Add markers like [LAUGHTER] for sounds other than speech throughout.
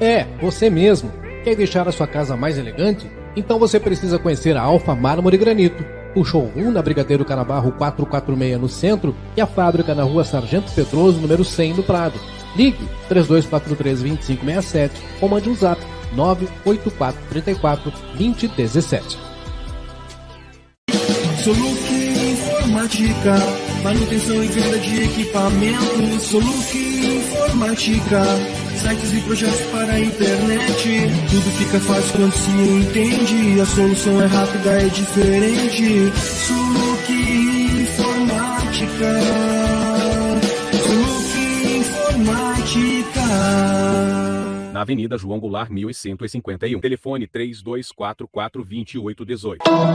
É, você mesmo. Quer deixar a sua casa mais elegante? Então você precisa conhecer a Alfa Mármore Granito. O showroom na Brigadeiro Canabarro 446 no centro e a fábrica na rua Sargento Pedroso, número 100 no Prado. Ligue 3243-2567 ou mande um zap 98434-2017. Soluc Informática, manutenção e venda de equipamentos. Soluc Informática, sites e projetos para a internet. Tudo fica fácil quando se entende. A solução é rápida, é diferente. Soluc Informática. Soluc Informática. Na Avenida João Goulart, 1151. Telefone 3244-2818. Olá,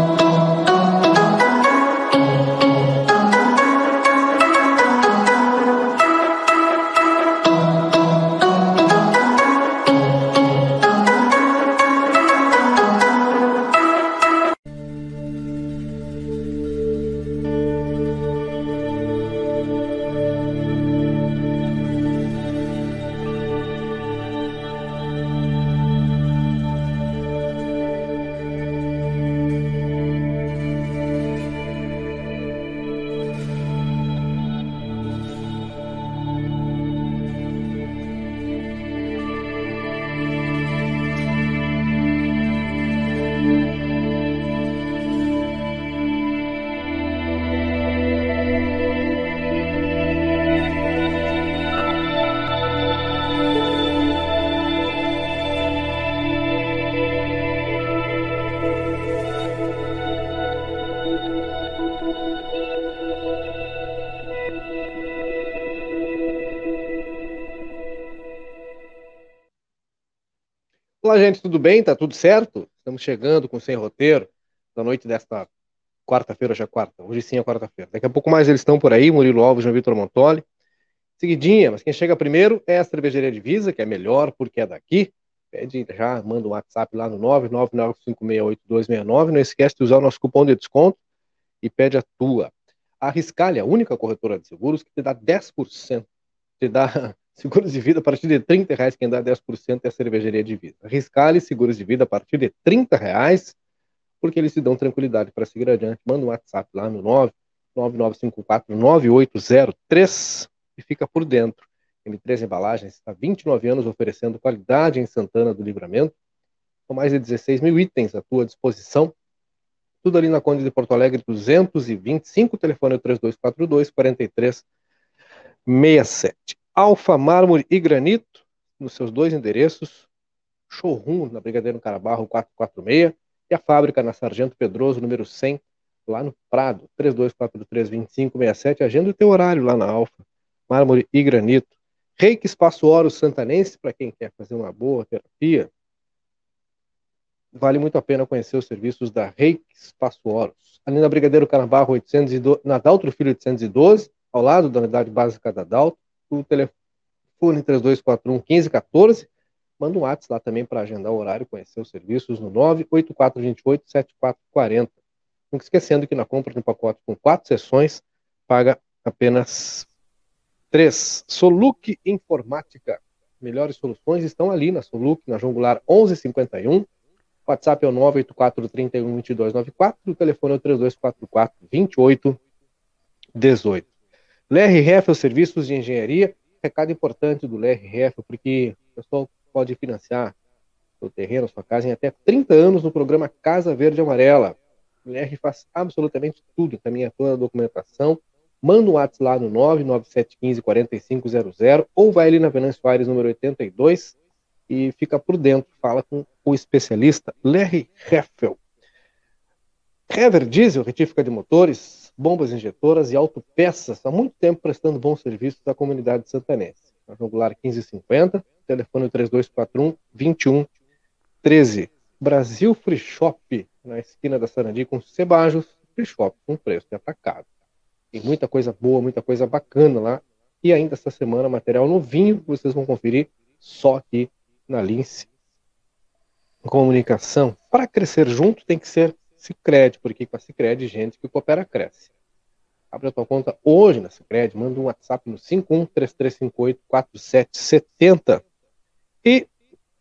gente, tudo bem? Tá tudo certo? Estamos chegando com Sem Roteiro da noite desta quarta-feira, já é quarta. Hoje sim é quarta-feira. Daqui a pouco mais eles estão por aí, Murilo Alves, João Vitor Montoli. Seguidinha, mas quem chega primeiro é a Cervejaria Divisa, que é melhor porque é daqui. Pede já, manda um WhatsApp lá no 999568269. Não esquece de usar o nosso cupom de desconto e pede a tua. A Riscale, a única corretora de seguros que te dá 10%, te dá seguros de vida a partir de 30 reais, quem dá 10% é a cervejaria de vida. Riscale, seguros de vida a partir de 30 reais, porque eles te dão tranquilidade para seguir adiante. Manda um WhatsApp lá no 999549803 e fica por dentro. M3 Embalagens está há 29 anos oferecendo qualidade em Santana do Livramento, com mais de 16 mil itens à tua disposição. Tudo ali na Conde de Porto Alegre 225, telefone 3242 4367. Alfa Mármore e Granito, nos seus dois endereços, showroom na Brigadeiro Carabarro 446 e a fábrica na Sargento Pedroso, número 100, lá no Prado, 3243-2567. Agenda o teu horário lá na Alfa Mármore e Granito. Reiki Espaço Oro Santanense, para quem quer fazer uma boa terapia, vale muito a pena conhecer os serviços da Reiki Espaço Oros. Ali na Brigadeiro Canabarro 812, na Daltro Filho 812, ao lado da unidade básica da Daltro, o telefone 3241 1514. Manda um WhatsApp lá também para agendar o horário, conhecer os serviços no 98428 7440. Nunca esquecendo que na compra de um pacote com quatro sessões, paga apenas 3. Soluc Informática. Melhores soluções estão ali na Soluc, na Jongular 1151. WhatsApp é o 984 31 2294. O telefone é o 3244 2818. LRF, os serviços de engenharia. Recado importante do LRF, porque o pessoal pode financiar seu terreno, sua casa em até 30 anos no programa Casa Verde Amarela. O LR faz absolutamente tudo, encaminha toda a documentação manda um WhatsApp lá no 997154500 ou vai ali na Venâncio Aires número 82 e fica por dentro, fala com o especialista Larry Heffel. Hever Diesel, retífica de motores, bombas injetoras e autopeças, há muito tempo prestando bons serviços à comunidade santanense. Na Regular 1550, telefone 3241 2113. Brasil Free Shop, na esquina da Sarandi com Sebajos, Free Shop com preço de atacado. Tem muita coisa boa, muita coisa bacana lá. E ainda essa semana, material novinho, vocês vão conferir só aqui na Lince Comunicação. Para crescer junto tem que ser Cicred, porque com a Cicred, gente que coopera cresce. Abre a tua conta hoje na Cicred, manda um WhatsApp no 5133584770. E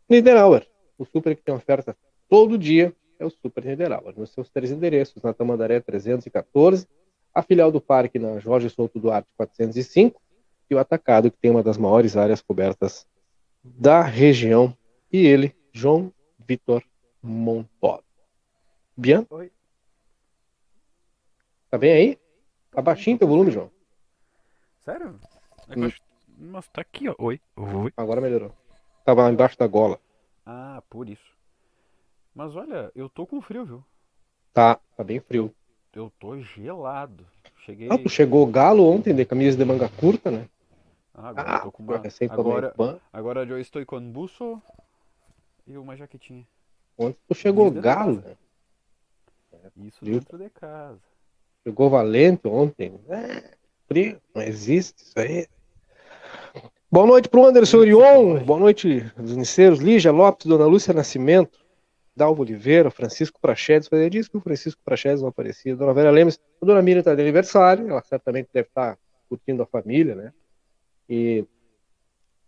Niederauer, o super que tem oferta todo dia é o Super Niederauer, nos seus três endereços, na Tamandaré 314, a filial do parque na Jorge Souto Duarte 405 e o atacado que tem uma das maiores áreas cobertas da região e ele, João Vitor Montoro. Bian? Oi. Tá bem aí? Tá baixinho teu volume, João. Sério? Hum. Nossa, tá aqui, ó. Oi. Oi. Agora melhorou. Tava embaixo da gola. Ah, por isso. Mas olha, eu tô com frio, viu? Tá, tá bem frio eu tô gelado. Cheguei. Ah, tu chegou galo ontem de camisa de manga curta, né? Ah, agora ah, tô com uma. Agora, agora eu estou com buço e uma jaquetinha. Ontem tu chegou galo, né? Isso dentro de casa. Chegou valente ontem. É, frio, não existe isso aí. Boa noite pro Anderson Orion, boa noite dos Niceiros, Lígia Lopes, Dona Lúcia Nascimento. Dalvo Oliveira, Francisco Prachedes, fazia disso que o Francisco Prachedes não aparecia. Dona Vera Lemes, a Dona Miriam está de aniversário, ela certamente deve estar tá curtindo a família, né? E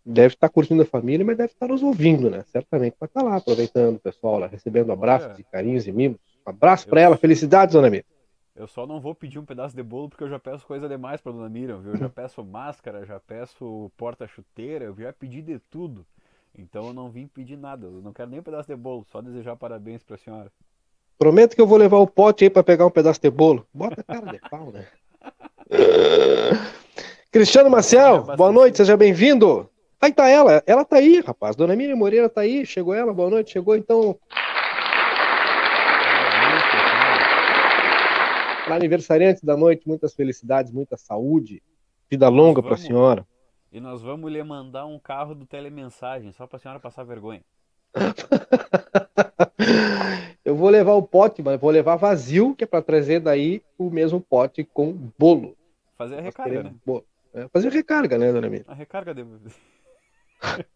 deve estar tá curtindo a família, mas deve estar tá nos ouvindo, né? Certamente vai estar lá aproveitando o pessoal, lá, recebendo abraços e carinhos e mimos. Um abraço para ela, felicidades, Dona Miriam. Eu só não vou pedir um pedaço de bolo porque eu já peço coisa demais para Dona Miriam, viu? Eu já [LAUGHS] peço máscara, já peço porta-chuteira, eu já pedi de tudo. Então eu não vim pedir nada, eu não quero nem um pedaço de bolo, só desejar parabéns para a senhora. Prometo que eu vou levar o pote aí para pegar um pedaço de bolo. Bota cara de pau, né? [LAUGHS] Cristiano Marcel, boa noite, seja bem-vindo. Aí tá ela, ela tá aí, rapaz. Dona Miriam Moreira tá aí, chegou ela, boa noite, chegou então. Para aniversariante da noite, muitas felicidades, muita saúde, vida longa para a senhora. E nós vamos lhe mandar um carro do telemensagem, só para a senhora passar vergonha. [LAUGHS] eu vou levar o pote, mas vou levar vazio, que é para trazer daí o mesmo pote com bolo. Fazer a recarga, né? É, fazer a recarga, né, dona Miriam? A recarga de... [LAUGHS]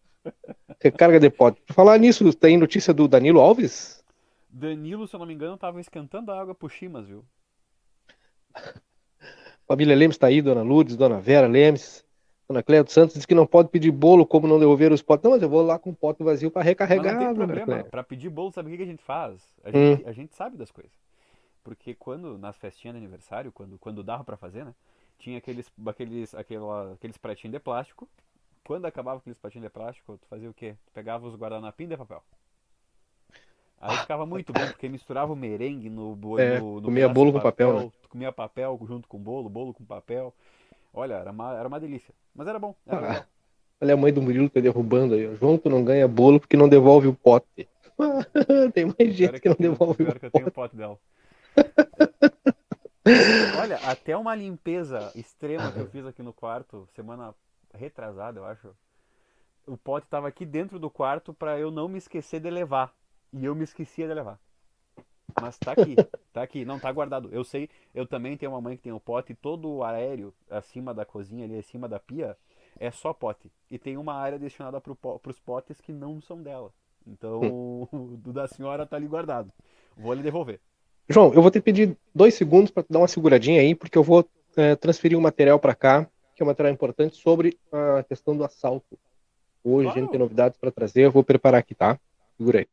Recarga de pote. Por falar nisso, tem notícia do Danilo Alves? Danilo, se eu não me engano, tava esquentando a água pro Chimas, viu? [LAUGHS] Família Lemes tá aí, Dona Lourdes, Dona Vera Lemes. Dona Cléia dos Santos diz que não pode pedir bolo como não devolver os potes. Não, mas eu vou lá com o pote vazio para Mas recarregar. não tem problema. Pra pedir bolo, sabe o que a gente faz? A Hum. gente, a gente sabe das coisas. Porque quando, nas festinhas de aniversário, quando, quando dava pra fazer, né? Tinha aqueles, aqueles, aquela, aqueles pratinhos de plástico. Quando acabava aqueles pratinhos de plástico, tu fazia o quê? Tu pegava os guardanapinhos de papel. Aí ficava muito bom, porque misturava o merengue no, É, no, no comia bolo com papel, né? Tu comia papel junto com bolo, bolo com papel. Olha, era uma, era uma delícia. Mas era bom, era Ah. Olha a mãe do Murilo tá derrubando aí. João, tu não ganha bolo porque não devolve o pote. [LAUGHS] tem mais gente é que não tenho- devolve o que eu pote. tenho o pote dela. Olha, até uma limpeza extrema que eu fiz aqui no quarto, semana retrasada, eu acho. O pote tava aqui dentro do quarto pra eu não me esquecer de levar. E eu me esquecia de levar. Mas tá aqui, [LAUGHS] tá aqui, não tá guardado. Eu sei, eu também tenho uma mãe que tem o pote, todo o aéreo acima da cozinha ali, acima da pia, é só pote. E tem uma área destinada pro, po- pros potes que não são dela. Então, [LAUGHS] o do da senhora tá ali guardado. Vou lhe devolver. João, eu vou te pedir dois segundos para dar uma seguradinha aí, porque eu vou é, transferir um material para cá, que é um material importante sobre a questão do assalto. Hoje a gente Claro. tem novidades para trazer, eu vou preparar aqui, tá? Segura aí.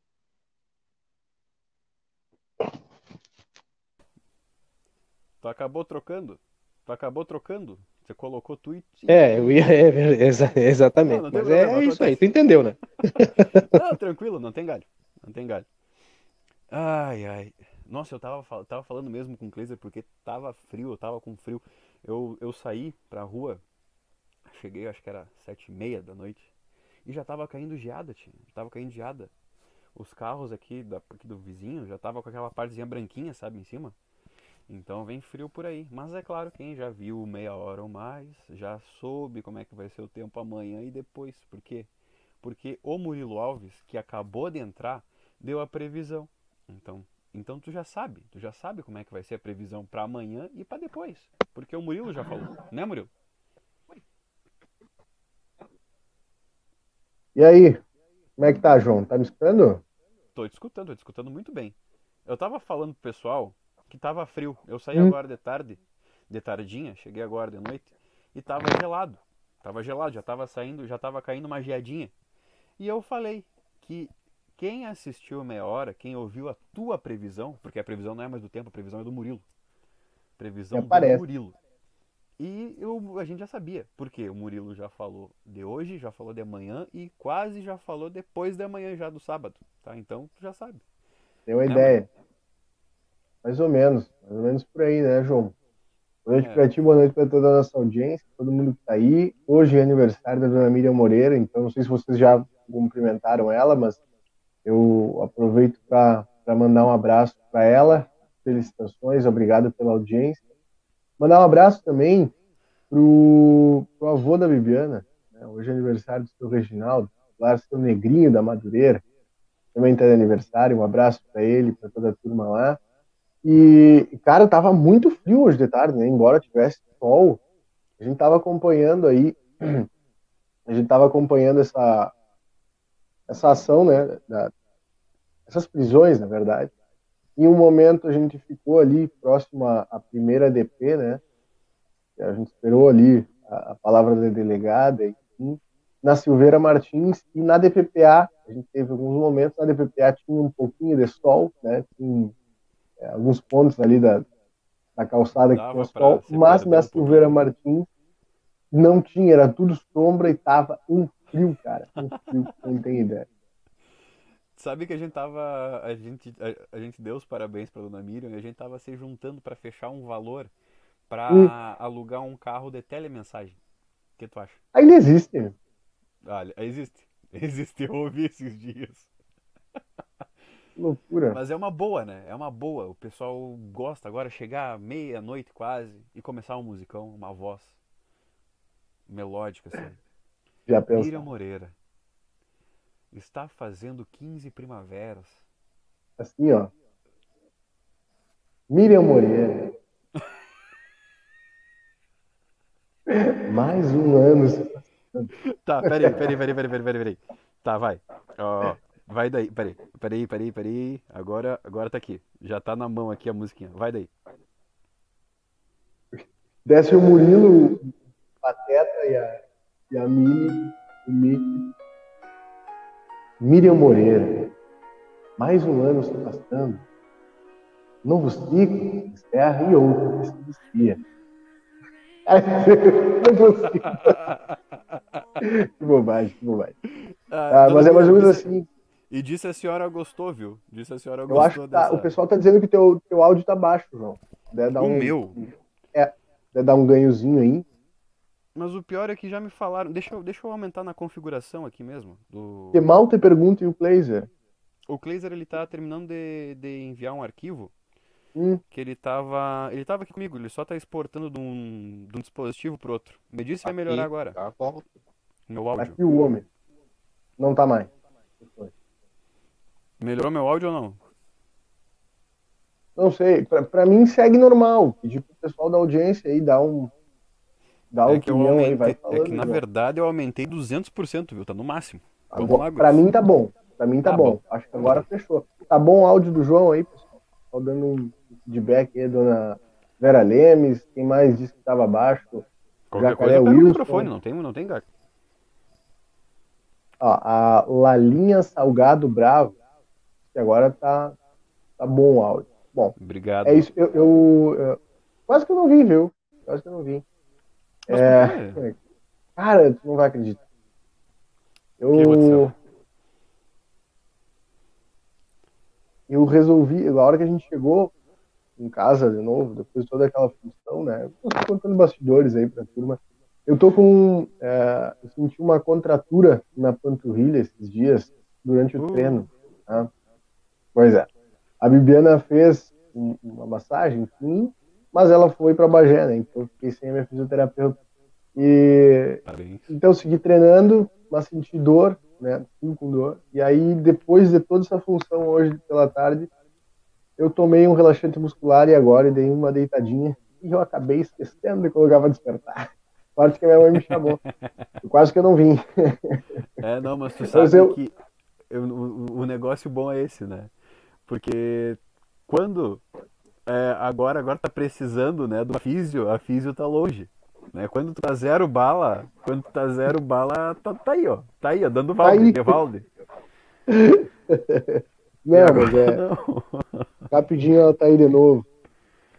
Tu acabou trocando? Tu acabou trocando? Você colocou tweet? É, eu ia. é, ver- exa- exatamente. Não, não Mas problema, é isso aí, acontece. tu entendeu, né? [LAUGHS] Não, tranquilo, não tem galho. Não tem galho. Ai, ai. Nossa, eu tava, tava falando mesmo com o Kleiser porque tava frio, eu tava com frio. Eu, eu saí pra rua, cheguei, acho que era sete e meia da noite, e já tava caindo geada, tio. Tava caindo geada. Os carros aqui, da, aqui do vizinho já tava com aquela partezinha branquinha, sabe, em cima. Então vem frio por aí. Mas é claro, quem já viu meia hora ou mais, já soube como é que vai ser o tempo amanhã e depois. Por quê? Porque o Murilo Alves, que acabou de entrar, deu a previsão. Então, então tu já sabe, tu já sabe como é que vai ser a previsão para amanhã e para depois. Porque o Murilo já falou, né, Murilo? E aí? Como é que tá, João? Tá me escutando? Tô te escutando, tô te escutando muito bem. Eu tava falando pro pessoal que tava frio. Eu saí Hum. agora de tarde, de tardinha, cheguei agora de noite e tava gelado. Tava gelado, já tava saindo, já tava caindo uma geadinha. E eu falei que quem assistiu meia hora, quem ouviu a tua previsão, porque a previsão não é mais do tempo, a previsão é do Murilo. Previsão do. Murilo. E eu, a gente já sabia, porque o Murilo já falou de hoje, já falou de amanhã e quase já falou depois de amanhã já do sábado, tá? Então tu já sabe. Deu uma Não, ideia. Mais ou menos. Mais ou menos por aí, né, João? Boa noite É. pra ti, boa noite pra toda a nossa audiência, todo mundo que tá aí. Hoje é aniversário da dona Miriam Moreira, então não sei se vocês já cumprimentaram ela, mas eu aproveito para mandar um abraço para ela. Felicitações, obrigado pela audiência. Mandar um abraço também pro, pro avô da Bibiana. né? Hoje é aniversário do seu Reginaldo, lá seu Negrinho da Madureira. Também está de aniversário. Um abraço para ele, para toda a turma lá. E, cara, tava muito frio hoje de tarde, né? Embora tivesse sol, a gente tava acompanhando aí, [CLEARS THROAT] a gente tava acompanhando essa, essa ação, né? Da, essas prisões, na verdade. Em um momento a gente ficou ali próximo à, à primeira DP, né? A gente esperou ali a, a palavra da delegada, enfim, na Silveira Martins e na DPPA. A gente teve alguns momentos, na DPPA tinha um pouquinho de sol, né? Tinha é, alguns pontos ali da, da calçada que tinha sol, mas na um Silveira pouquinho. Martins não tinha, era tudo sombra e tava um frio, cara. Um frio não tem ideia. Sabe que a gente tava. A gente, a, a gente deu os parabéns pra dona Miriam e a gente tava se juntando pra fechar um valor pra Hum. alugar um carro de telemensagem. O que tu acha? Ainda existe. Olha, existe. [LAUGHS] Existe, eu ouvi esses dias. Loucura. Mas é uma boa, né? É uma boa. O pessoal gosta agora chegar meia-noite quase e começar um musicão, uma voz melódica assim. Já? Miriam Moreira está fazendo 15 primaveras. Assim, ó. Miriam Moreira. [LAUGHS] Mais um ano. Tá, peraí, peraí, peraí, peraí, peraí, peraí, peraí. Tá, vai. Ó, vai daí, peraí, peraí, peraí, peraí. Agora, agora tá aqui. Já tá na mão aqui a musiquinha. Vai daí. Desce o Murilo, o Pateta e a, e a Mini, o Mickey. Miriam Moreira. Mais um ano se passando. Novo ciclo, terra e outro que se inicia. [LAUGHS] Não consigo. que bobagem, que bobagem. Ah, mas é mais ou menos assim. E disse a senhora gostou, viu? Disse a senhora Eu gostou acho que tá- dessa. o pessoal tá dizendo que teu, teu áudio tá baixo, João. Deve dar O um, meu? deve dar um ganhozinho aí. Mas o pior é que já me falaram. Deixa eu, deixa eu aumentar na configuração aqui mesmo. Do... Que mal te pergunta e o Blazer. O Kleiser ele tá terminando de, de enviar um arquivo Hum. que ele tava. Ele tava aqui comigo, ele só tá exportando de um, de um dispositivo pro outro. Me disse que vai melhorar agora. Tá bom. Meu áudio. Aqui o homem. Não tá mais. Melhorou meu áudio ou não? Não sei. Pra, pra mim segue normal. Pedir pro pessoal da audiência aí dar um. Dar É que eu opinião aí, aumentei. vai É falando. que na João. verdade eu aumentei 200%, viu? Tá no máximo. Agora- lá, Gus. pra mim tá bom. Pra mim tá, Tá bom. bom. Acho que agora fechou. Tá bom o áudio do João aí, pessoal. Tô dando um feedback aí, dona Vera Lemes. Quem mais disse que tava baixo? Qualquer Jacaré coisa pega o Wilson. microfone, não tem, não tem gato. Ó, a Lalinha Salgado Bravo. Que agora tá, tá bom o áudio. Bom, Obrigado. é isso. Eu, eu- eu- quase que eu não vi, viu? Quase que eu não vi. É? Cara, tu não vai acreditar. Eu, eu resolvi, a hora que a gente chegou em casa de novo, depois de toda aquela função, né? Eu tô contando bastidores aí pra turma. Eu tô com. é, eu senti uma contratura na panturrilha esses dias, durante o Uh. treino. tá? Pois é. A Bibiana fez um- uma massagem, enfim, mas ela foi pra Bagé, né? Então eu fiquei sem a minha fisioterapeuta. E Parabéns. então eu segui treinando, mas senti dor, né? Fui com dor. E aí, depois de toda essa função hoje pela tarde, eu tomei um relaxante muscular e agora dei uma deitadinha e eu acabei esquecendo de colocar pra despertar. Sorte que a minha mãe me chamou. Quase que eu não vim. É, não, mas tu Mas sabe eu- que eu- o, o negócio bom é esse, né? Porque quando é, agora agora tá precisando, né, do físio, a físio tá longe, né? Quando tu tá zero bala, quando tu tá zero bala, tá, tá aí, ó, tá aí, ó, dando valde, aí. Evalde. [LAUGHS] Não, mas é, Não. [LAUGHS] rapidinho ela tá aí de novo.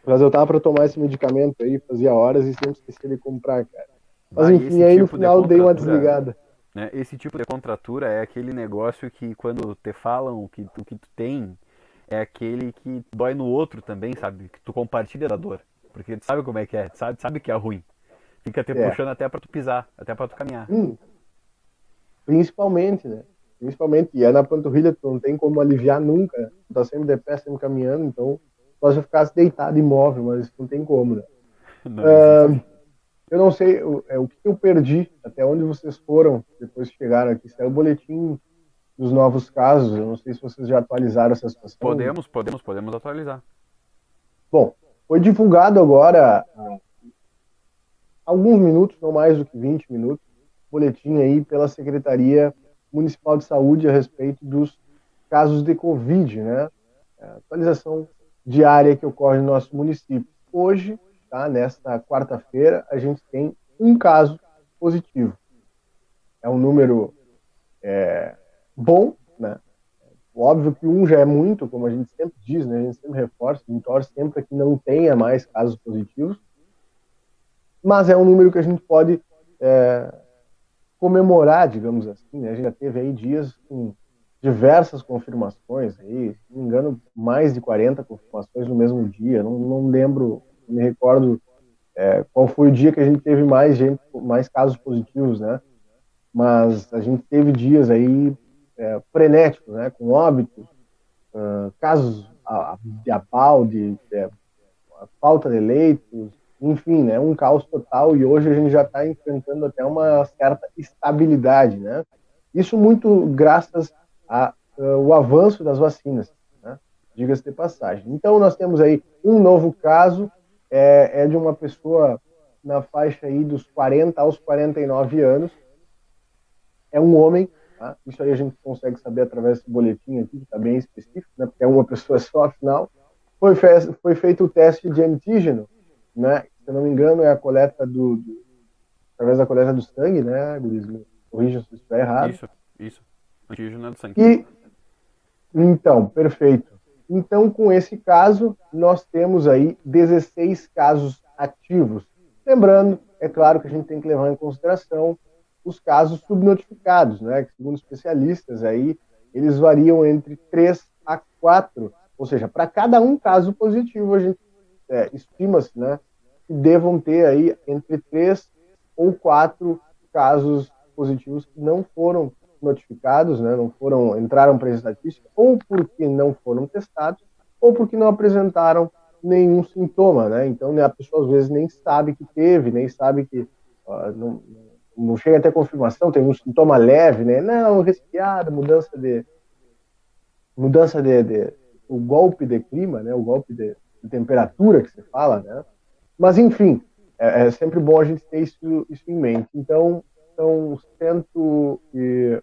Mas eu tava pra tomar esse medicamento aí, fazia horas e sempre esqueci de comprar, cara. Mas Ah, enfim, aí no tipo de final dei uma desligada. né? Esse tipo de contratura é aquele negócio que quando te falam o que, o que tu tem, é aquele que dói no outro também, sabe? Que tu compartilha da dor. Porque tu sabe como é que é, tu sabe, sabe que é ruim. Fica te É. puxando até pra tu pisar, até pra tu caminhar. Hum, principalmente, né? Principalmente, e é na panturrilha, tu não tem como aliviar nunca, né? Tu tá sempre de pé, sempre caminhando, então se eu ficasse deitado imóvel, mas não tem como, né? [LAUGHS] Não, Ah, eu não sei o, é, o que eu perdi, até onde vocês foram depois que chegaram aqui. Saiu o boletim dos novos casos, eu não sei se vocês já atualizaram essa situação. Podemos, podemos, podemos atualizar. Bom, foi divulgado agora há alguns minutos, não mais do que 20 minutos, boletim aí pela Secretaria Municipal de Saúde a respeito dos casos de Covid, né? A atualização diária que ocorre no nosso município. Hoje, tá, nesta quarta-feira, a gente tem um caso positivo. É um número é, bom, né? Óbvio que um já é muito, como a gente sempre diz, né? A gente sempre reforça, a gente torce sempre que não tenha mais casos positivos, mas é um número que a gente pode é, comemorar, digamos assim, né? A gente já teve aí dias com diversas confirmações, aí, se não me engano, mais de 40 confirmações no mesmo dia, não, não lembro, não me recordo é, qual foi o dia que a gente teve mais gente, mais casos positivos, né? Mas a gente teve dias aí é, frenéticos, né? Com óbitos, ah, casos de apalde, é, falta de leitos, enfim, né? Um caos total e hoje a gente já está enfrentando até uma certa estabilidade, né? Isso muito graças ao avanço das vacinas, né? diga-se de passagem. Então nós temos aí um novo caso, é, é de uma pessoa na faixa aí dos 40 aos 49 anos, é um homem. Tá? Isso aí a gente consegue saber através desse boletim aqui, que está bem específico, né? porque é uma pessoa só, afinal. Foi, fe foi feito o teste de antígeno, né? se eu não me engano, é a coleta do, do através da coleta do sangue, né, Corrija se estiver errado. Isso, isso. Antígeno é do sangue. E, então, perfeito. Então, com esse caso, nós temos aí 16 casos ativos. Lembrando, é claro que a gente tem que levar em consideração os casos subnotificados, né? Segundo especialistas aí, eles variam entre 3 a 4. Ou seja, para cada um caso positivo, a gente é, estima-se, né? Que devam ter aí entre 3 ou 4 casos positivos que não foram notificados, né, não foram entraram para a estatística, ou porque não foram testados, ou porque não apresentaram nenhum sintoma, né? Então né, a pessoa às vezes nem sabe que teve, nem sabe que uh, não, não, chega até confirmação, tem um sintoma leve, né? Não, resfriado, mudança de mudança de, de, o golpe de clima, né? O golpe de, de temperatura que se fala, né? Mas enfim, é, é sempre bom a gente ter isso, isso em mente. Então são cento e,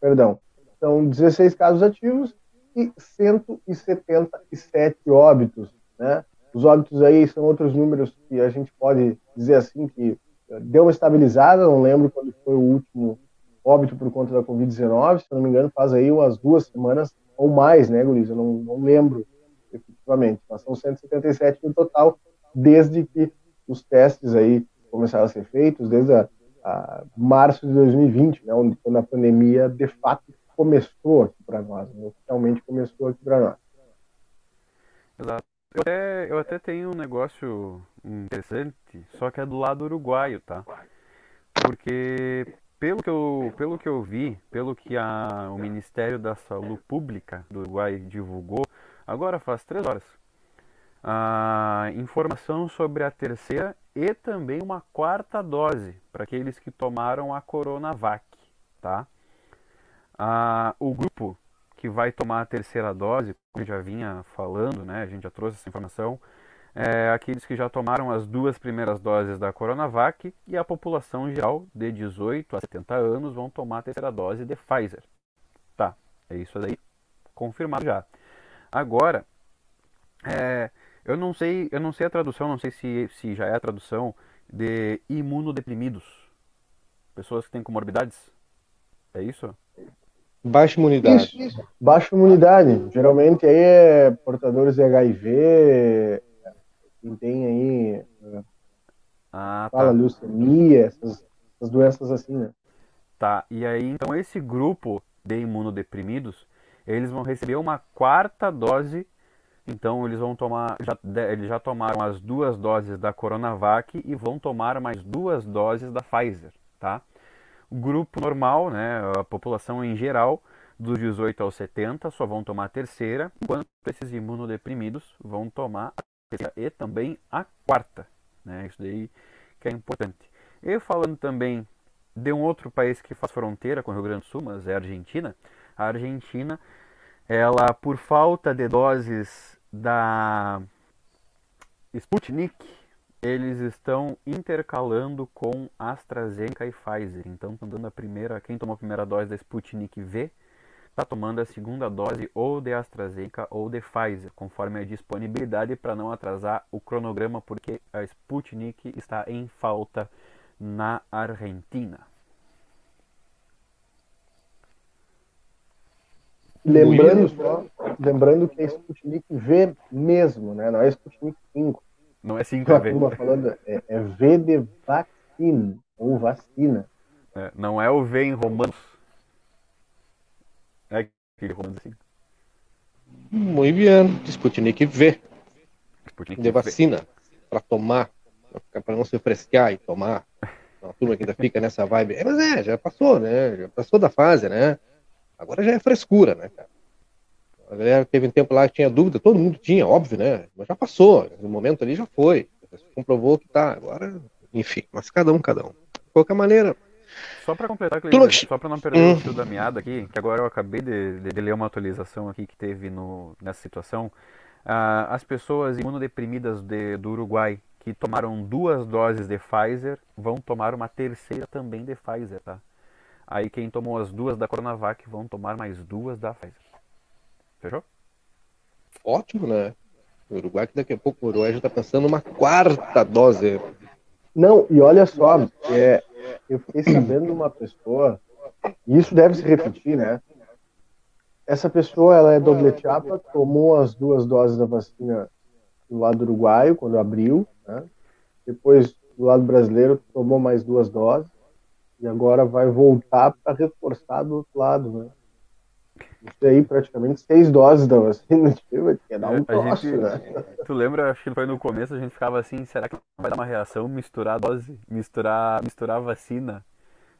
perdão, são 16 casos ativos e 177 óbitos, né? Os óbitos aí são outros números que a gente pode dizer assim que deu uma estabilizada, não lembro quando foi o último óbito por conta da Covid-19, se não me engano, faz aí umas duas semanas ou mais, né, Guris? Eu não, não lembro efetivamente, mas são 177 no total, desde que os testes aí começaram a ser feitos, desde a a março de 2020, né, onde, quando a pandemia de fato começou aqui para nós, né, oficialmente começou aqui para nós. Exato. Eu até, eu até tenho um negócio interessante, só que é do lado uruguaio, tá? Porque pelo que eu, pelo que eu vi, pelo que a, o Ministério da Saúde Pública do Uruguai divulgou, agora faz três horas, a informação sobre a terceira e também uma quarta dose para aqueles que tomaram a Coronavac, tá? Ah, o grupo que vai tomar a terceira dose, como eu já vinha falando, né, a gente já trouxe essa informação, é aqueles que já tomaram as duas primeiras doses da Coronavac e a população geral de 18 a 70 anos vão tomar a terceira dose de Pfizer. Tá, é isso aí, confirmado já. Agora, é, eu não sei, eu não sei a tradução, não sei se, se já é a tradução de imunodeprimidos. Pessoas que têm comorbidades. É isso? Baixa imunidade. Isso, isso. Baixa imunidade. Geralmente aí é portadores de HIV, quem tem aí. Ah, tá. fala leucemia, essas, essas doenças assim, né? Tá, e aí então esse grupo de imunodeprimidos, eles vão receber uma quarta dose então eles vão tomar, já, eles já tomaram as duas doses da Coronavac e vão tomar mais duas doses da Pfizer, tá? O grupo normal, né, a população em geral, dos 18 aos 70 só vão tomar a terceira, enquanto esses imunodeprimidos vão tomar a terceira e também a quarta, né? Isso daí que é importante. E falando também de um outro país que faz fronteira com o Rio Grande do Sul, mas é a Argentina. A Argentina, ela por falta de doses da Sputnik, eles estão intercalando com AstraZeneca e Pfizer. Então, estão dando a primeira, quem tomou a primeira dose da Sputnik V, está tomando a segunda dose ou de AstraZeneca ou de Pfizer, conforme a disponibilidade para não atrasar o cronograma, porque a Sputnik está em falta na Argentina. Lembrando só, lembrando que é Sputnik V mesmo, né? Não é Sputnik 5. Não é 5, é V. Falando, é, é V de vacina, ou vacina. É, não é o V em romanos. Assim. Muito bem, Sputnik V. Sputnik de vacina, para tomar, para não se frescar e tomar. Uma turma que ainda fica nessa vibe. É, mas é, já passou, né? Já passou da fase, né? Agora já é frescura, né, cara? A galera teve um tempo lá que tinha dúvida, todo mundo tinha, óbvio, né? Mas já passou, no momento ali já foi. Comprovou que tá. Agora, enfim, mas cada um, cada um. De qualquer maneira. Só para completar, Cleiton, só para não perder hum. o fio da meada aqui, que agora eu acabei de, de, de, ler uma atualização aqui que teve no, nessa situação. Ah, as pessoas imunodeprimidas de, do Uruguai que tomaram duas doses de Pfizer vão tomar uma terceira também de Pfizer, tá? Aí quem tomou as duas da Coronavac vão tomar mais duas da Pfizer. Fechou? Ótimo, né? O Uruguai que daqui a pouco o Uruguai já está pensando numa quarta dose. Não, e olha só, é, eu fiquei sabendo de uma pessoa, e isso deve se repetir, né? Essa pessoa, ela é dobleteapa, tomou as duas doses da vacina do lado uruguaio, quando abriu, né? Depois, do lado brasileiro, tomou mais duas doses, e agora vai voltar para reforçar do outro lado, né? Isso aí, praticamente seis doses da vacina, [LAUGHS] tipo, dar um troço, gente, né? [LAUGHS] Tu lembra, acho que foi no começo, a gente ficava assim, será que vai dar uma reação misturar a dose, misturar, misturar a vacina,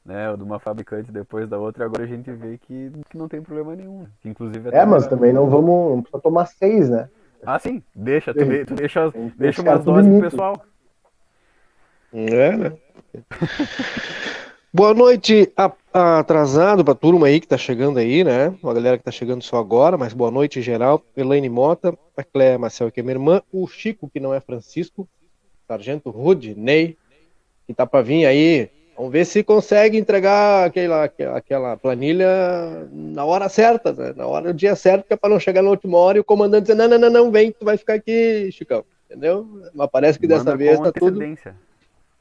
né, de uma fabricante depois da outra, e agora a gente vê que, que não tem problema nenhum. Que inclusive É, mas também não vamos, não precisa tomar seis, né? Ah, sim, deixa, tu, tu deixa, deixa umas doses pro pessoal. É, né? [LAUGHS] Boa noite, a- atrasado pra turma aí que tá chegando aí, né? Uma galera que tá chegando só agora, mas boa noite em geral. Elaine Mota, a Cléia Marcel, que é minha irmã, o Chico, que não é Francisco, Sargento Rudney, que tá pra vir aí. Vamos ver se consegue entregar aquela, aquela- planilha na hora certa, né? Na hora, no dia certo, que é pra não chegar na última hora e o comandante dizer, não, não, não, não, vem, tu vai ficar aqui, Chicão. Entendeu? Mas parece que dessa Manda vez com tá tudo.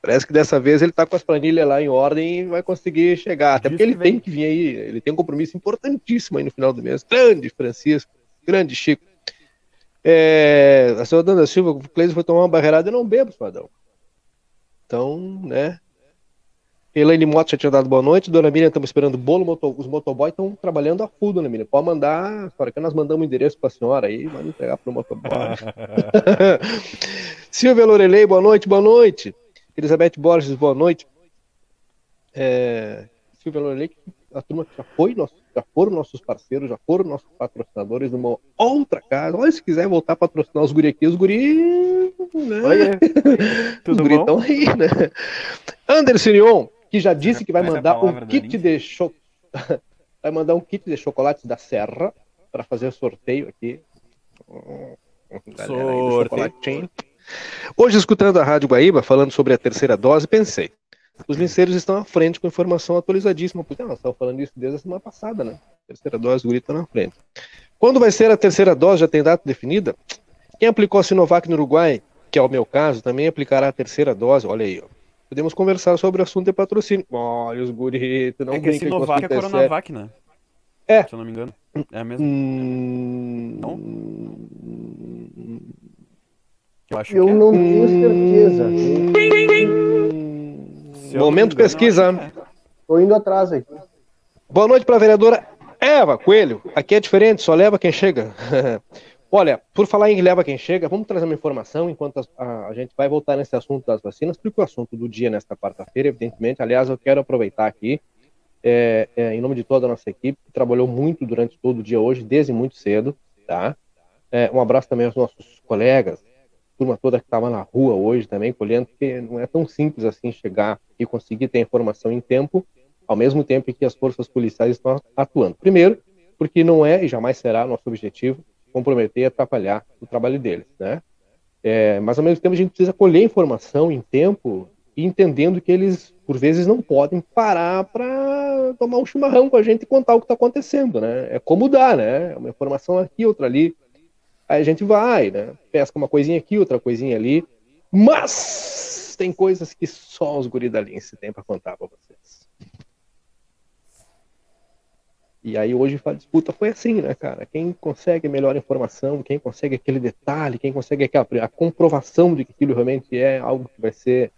Parece que dessa vez ele tá com as planilhas lá em ordem e vai conseguir chegar. Até Diz porque ele que vem. tem que vir aí. Ele tem um compromisso importantíssimo aí no final do mês. Grande Francisco, grande Chico. É, a senhora Danda Silva, o Cleiton foi tomar uma barreirada e não bebo, Fadão. Então, né? Elaine Mota já tinha dado boa noite. Dona Miriam, estamos esperando o bolo. moto- os motoboys estão trabalhando a full, Dona Miriam. Pode mandar. Para que nós mandamos o endereço para a senhora aí, manda entregar para o motoboy. [LAUGHS] [LAUGHS] Silvia Lorelei, boa noite, boa noite. Elizabeth Borges, boa noite. É, Silvia Lorelei, a turma que já foi, nosso, já foram nossos parceiros, já foram nossos patrocinadores numa outra casa. Olha, se quiser voltar a patrocinar os guri aqui, os guri. Né? [LAUGHS] Os tudo guri bom? estão aí, né? Anderson Ion, que já disse que vai é mandar um kit de cho... [LAUGHS] vai mandar um kit de chocolates da Serra para fazer sorteio aqui. Galera aí do Sorteio. Hoje, escutando a Rádio Guaíba, falando sobre a terceira dose, pensei, os linceiros estão à frente com informação atualizadíssima, porque nós estamos falando isso desde a semana passada, né? Terceira dose, o guri está na frente. Quando vai ser a terceira dose, já tem data definida? Quem aplicou a Sinovac no Uruguai, que é o meu caso, também aplicará a terceira dose, olha aí, ó. Podemos conversar sobre o assunto de patrocínio. Olha os guri, tu não é que a Sinovac é sério. Coronavac, né? É. Se eu não me engano. É a mesma. Hum... Eu acho Eu que é. não tenho certeza. Se Momento pesquisa. que é. Tô indo atrás aqui. Boa noite para a vereadora Eva Coelho. Aqui é diferente, só leva quem chega. [LAUGHS] Olha, por falar em leva quem chega, vamos trazer uma informação enquanto a, a gente vai voltar nesse assunto das vacinas, porque o assunto do dia nesta quarta-feira, evidentemente, aliás, eu quero aproveitar aqui, é, é, em nome de toda a nossa equipe, que trabalhou muito durante todo o dia hoje, desde muito cedo, tá? É, um abraço também aos nossos colegas, turma toda que estava na rua hoje também, colhendo, porque não é tão simples assim chegar e conseguir ter informação em tempo, ao mesmo tempo em que as forças policiais estão atuando. Primeiro, porque não é e jamais será nosso objetivo comprometer e atrapalhar o trabalho deles, né? É, mas ao mesmo tempo a gente precisa colher informação em tempo e entendendo que eles por vezes não podem parar para tomar um chimarrão com a gente e contar o que está acontecendo, né? É como dá, né? Uma informação aqui, outra ali. Aí a gente vai, né? Pesca uma coisinha aqui, outra coisinha ali. Mas tem coisas que só os guri da Lince têm para contar para vocês. E aí hoje a disputa foi assim, né, cara? Quem consegue melhor informação, quem consegue aquele detalhe, quem consegue aquela, a comprovação de que aquilo realmente é algo que vai ser,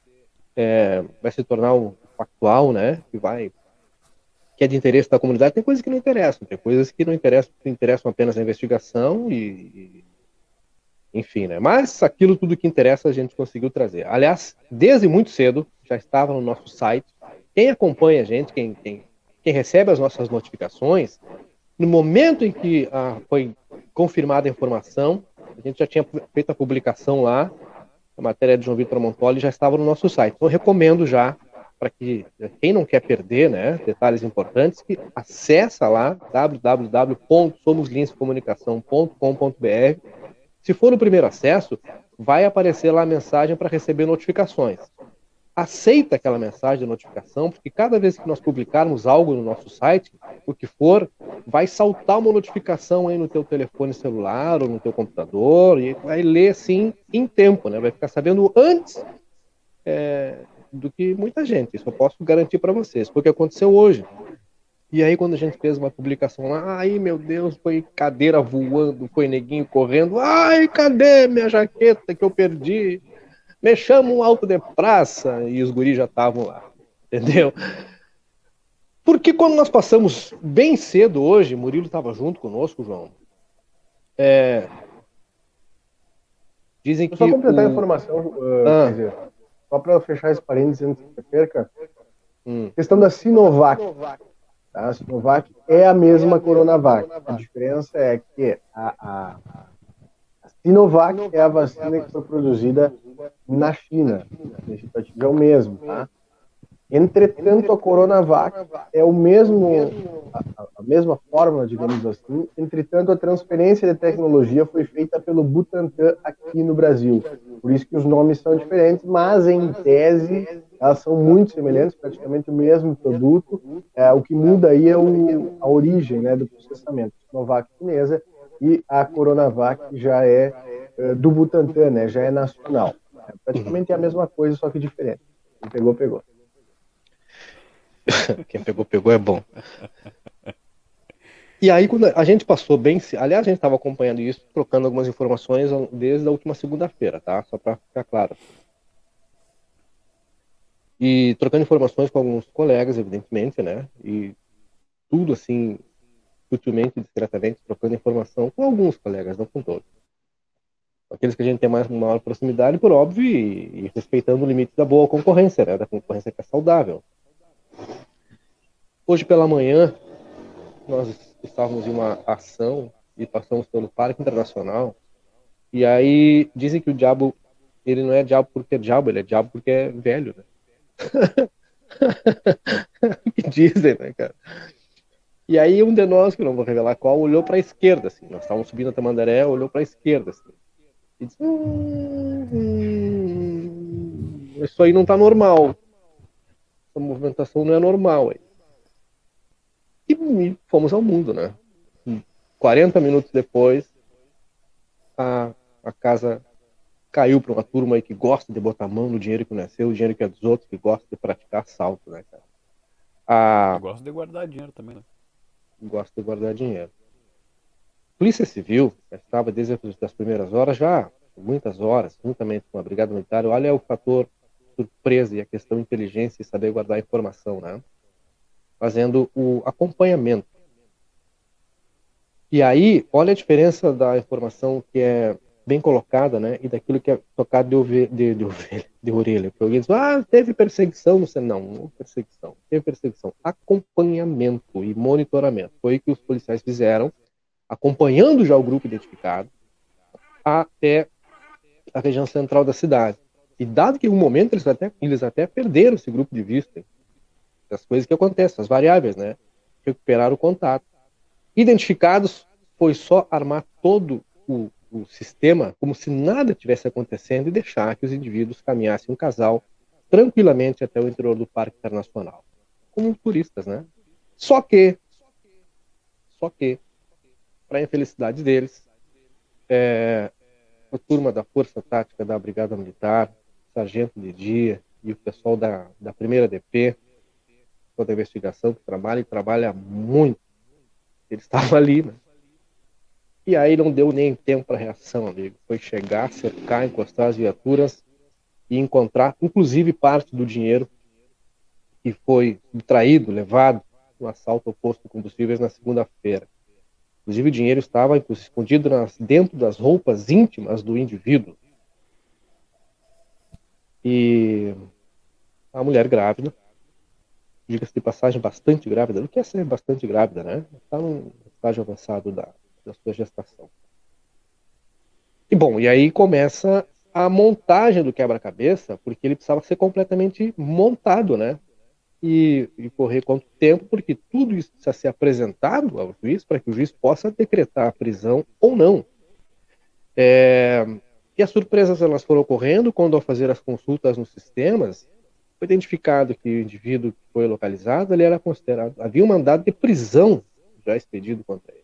é, vai se tornar um factual, né? Que vai, que é de interesse da comunidade. Tem coisas que não interessam, tem coisas que não interessam, que interessam apenas a investigação e, e enfim, né? Mas aquilo tudo que interessa a gente conseguiu trazer. Aliás, desde muito cedo já estava no nosso site. Quem acompanha a gente, quem, quem quem recebe as nossas notificações, no momento em que ah, foi confirmada a informação, a gente já tinha feito a publicação lá, a matéria de João Vitor Montoli já estava no nosso site. Então, recomendo já, para que quem não quer perder né, detalhes importantes, que acessa lá www.somoslinscomunicação.com.br. Se for o primeiro acesso, vai aparecer lá a mensagem para receber notificações. aceita aquela mensagem de notificação, porque cada vez que nós publicarmos algo no nosso site, o que for, vai saltar uma notificação aí no teu telefone celular ou no teu computador e vai ler assim em tempo, né? Vai ficar sabendo antes é, do que muita gente. Isso eu posso garantir para vocês, porque aconteceu hoje. E aí, quando a gente fez uma publicação lá, ai meu Deus, foi cadeira voando, foi neguinho correndo, ai, cadê minha jaqueta que eu perdi? Me chama um alto de praça, e os guris já estavam lá, entendeu? Porque quando nós passamos bem cedo hoje, Murilo estava junto conosco, João. É... Dizem que. Só completar o... a informação, uh, ah. Só para fechar esse parênteses antes que perca, hum. questão da Sinovac. Tá? A Sinovac é a mesma Coronavac. A diferença é que a, a, a Sinovac é a vacina que foi produzida na China. O ativo é o mesmo. Tá? Entretanto, a Coronavac é o mesmo, a, a, mesma fórmula, digamos assim. Entretanto, a transferência de tecnologia foi feita pelo Butantan aqui no Brasil. Por isso que os nomes são diferentes, mas em tese elas são muito semelhantes, praticamente o mesmo produto. É, o que muda aí é o, a origem né, do processamento. A Sinovac chinesa e a Coronavac já é, é do Butantan, né, já é nacional. É, praticamente é a mesma coisa, só que diferente. Pegou, pegou. [LAUGHS] Quem pegou, pegou é bom. E aí, quando a gente passou bem. Aliás, a gente estava acompanhando isso, trocando algumas informações desde a última segunda-feira, tá? Só para ficar claro. E trocando informações com alguns colegas, evidentemente, né? E tudo assim, sutilmente, discretamente, trocando informação com alguns colegas, não com todos. Aqueles que a gente tem mais maior proximidade, por óbvio, e, e respeitando o limite da boa concorrência, né? Da concorrência que é saudável. Hoje pela manhã, nós estávamos em uma ação e passamos pelo Parque Internacional. E aí dizem que o diabo, ele não é diabo porque é diabo, ele é diabo porque é velho, né? que dizem, né, cara? E aí um de nós, que não vou revelar qual, olhou para a esquerda, assim. Nós estávamos subindo a Tamandaré, olhou para a esquerda, assim. E disse, hum, hum, isso aí não está normal. Essa movimentação não é normal aí. E fomos ao mundo, né? 40 minutos depois, a, a casa caiu para uma turma aí que gosta de botar a mão no dinheiro que não é o dinheiro que é dos outros, que gosta de praticar assalto, né, cara? A... Gosta de guardar dinheiro também, né? Gosta de guardar dinheiro. Polícia Civil estava desde as primeiras horas, já muitas horas, juntamente com a Brigada Militar. Olha o fator surpresa e a questão inteligência e saber guardar informação, né? fazendo o acompanhamento. E aí, olha a diferença da informação que é bem colocada, né, e daquilo que é tocado de, ove de, de, de orelha. Porque alguém diz, ah, teve perseguição, não sei, não, não perseguição, teve perseguição, acompanhamento e monitoramento. Foi o que os policiais fizeram, acompanhando já o grupo identificado até a região central da cidade. E dado que em um momento eles até, eles até perderam esse grupo de vista, as coisas que acontecem, as variáveis, né? Recuperar o contato. Identificados, foi só armar todo o, o sistema como se nada tivesse acontecendo e deixar que os indivíduos caminhassem um casal tranquilamente até o interior do Parque Internacional, como turistas, né? Só que, só que, para infelicidade deles, é, a turma da Força Tática da Brigada Militar, sargento de dia e o pessoal da, da primeira DP da investigação, que trabalha e trabalha muito. Ele [LAUGHS] estava ali, né? E aí não deu nem tempo para reação, amigo. Foi chegar, cercar, encostar as viaturas e encontrar, inclusive, parte do dinheiro que foi traído, levado no assalto ao posto de combustíveis na segunda-feira. Inclusive, o dinheiro estava escondido nas, dentro das roupas íntimas do indivíduo. E a mulher grávida diga-se de passagem, bastante grávida. O que é ser bastante grávida, né? Está num estágio avançado da, da sua gestação. E bom, e aí começa a montagem do quebra-cabeça, porque ele precisava ser completamente montado, né? E, e, correr quanto tempo, porque tudo isso precisa ser apresentado ao juiz para que o juiz possa decretar a prisão ou não. É, e as surpresas elas foram ocorrendo quando ao fazer as consultas nos sistemas, foi identificado que o indivíduo que foi localizado ele era considerado havia um mandado de prisão já expedido contra ele.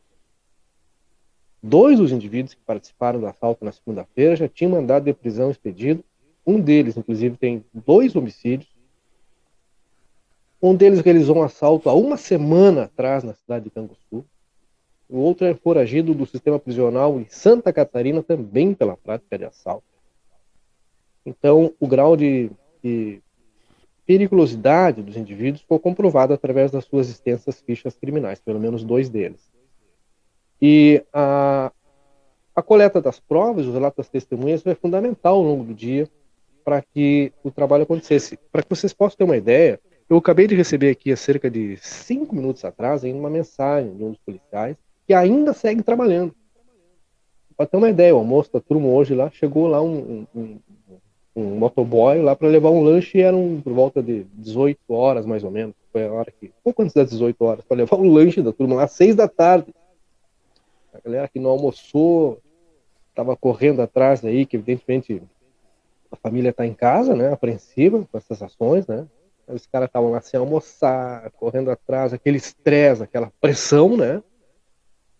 Dois dos indivíduos que participaram do assalto na segunda-feira já tinham mandado de prisão expedido. Um deles, inclusive, tem dois homicídios. Um deles realizou um assalto há uma semana atrás na cidade de Canguçu. O outro é foragido do sistema prisional em Santa Catarina, também pela prática de assalto. Então, o grau de, de periculosidade dos indivíduos foi comprovado através das suas extensas fichas criminais, pelo menos dois deles. E a, a coleta das provas, os relatos das testemunhas, é fundamental ao longo do dia para que o trabalho acontecesse. Para que vocês possam ter uma ideia, eu acabei de receber aqui há cerca de cinco minutos atrás uma mensagem de um dos policiais que ainda segue trabalhando. Para ter uma ideia, o almoço da turma hoje lá, chegou lá um, um, um motoboy lá para levar um lanche e eram por volta de 18 horas mais ou menos. Foi a hora que, pouco antes das 18 horas, para levar um lanche da turma lá às 6 da tarde. A galera que não almoçou estava correndo atrás aí, que evidentemente a família está em casa, né, apreensiva com essas ações, né. Os caras estavam lá sem almoçar, correndo atrás, aquele estresse, aquela pressão, né?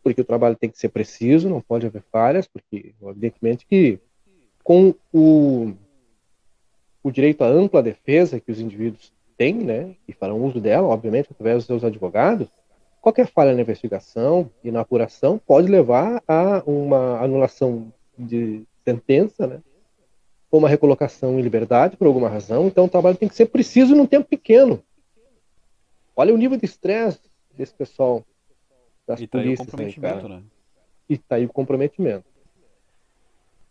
Porque o trabalho tem que ser preciso, não pode haver falhas, porque evidentemente que com o o direito à ampla defesa que os indivíduos têm, né, e farão uso dela, obviamente, através dos seus advogados, qualquer falha na investigação e na apuração pode levar a uma anulação de sentença, né, ou uma recolocação em liberdade por alguma razão. Então, o trabalho tem que ser preciso num tempo pequeno. Olha o nível de estresse desse pessoal das e tá polícias, aí o comprometimento, né? E tá aí o comprometimento.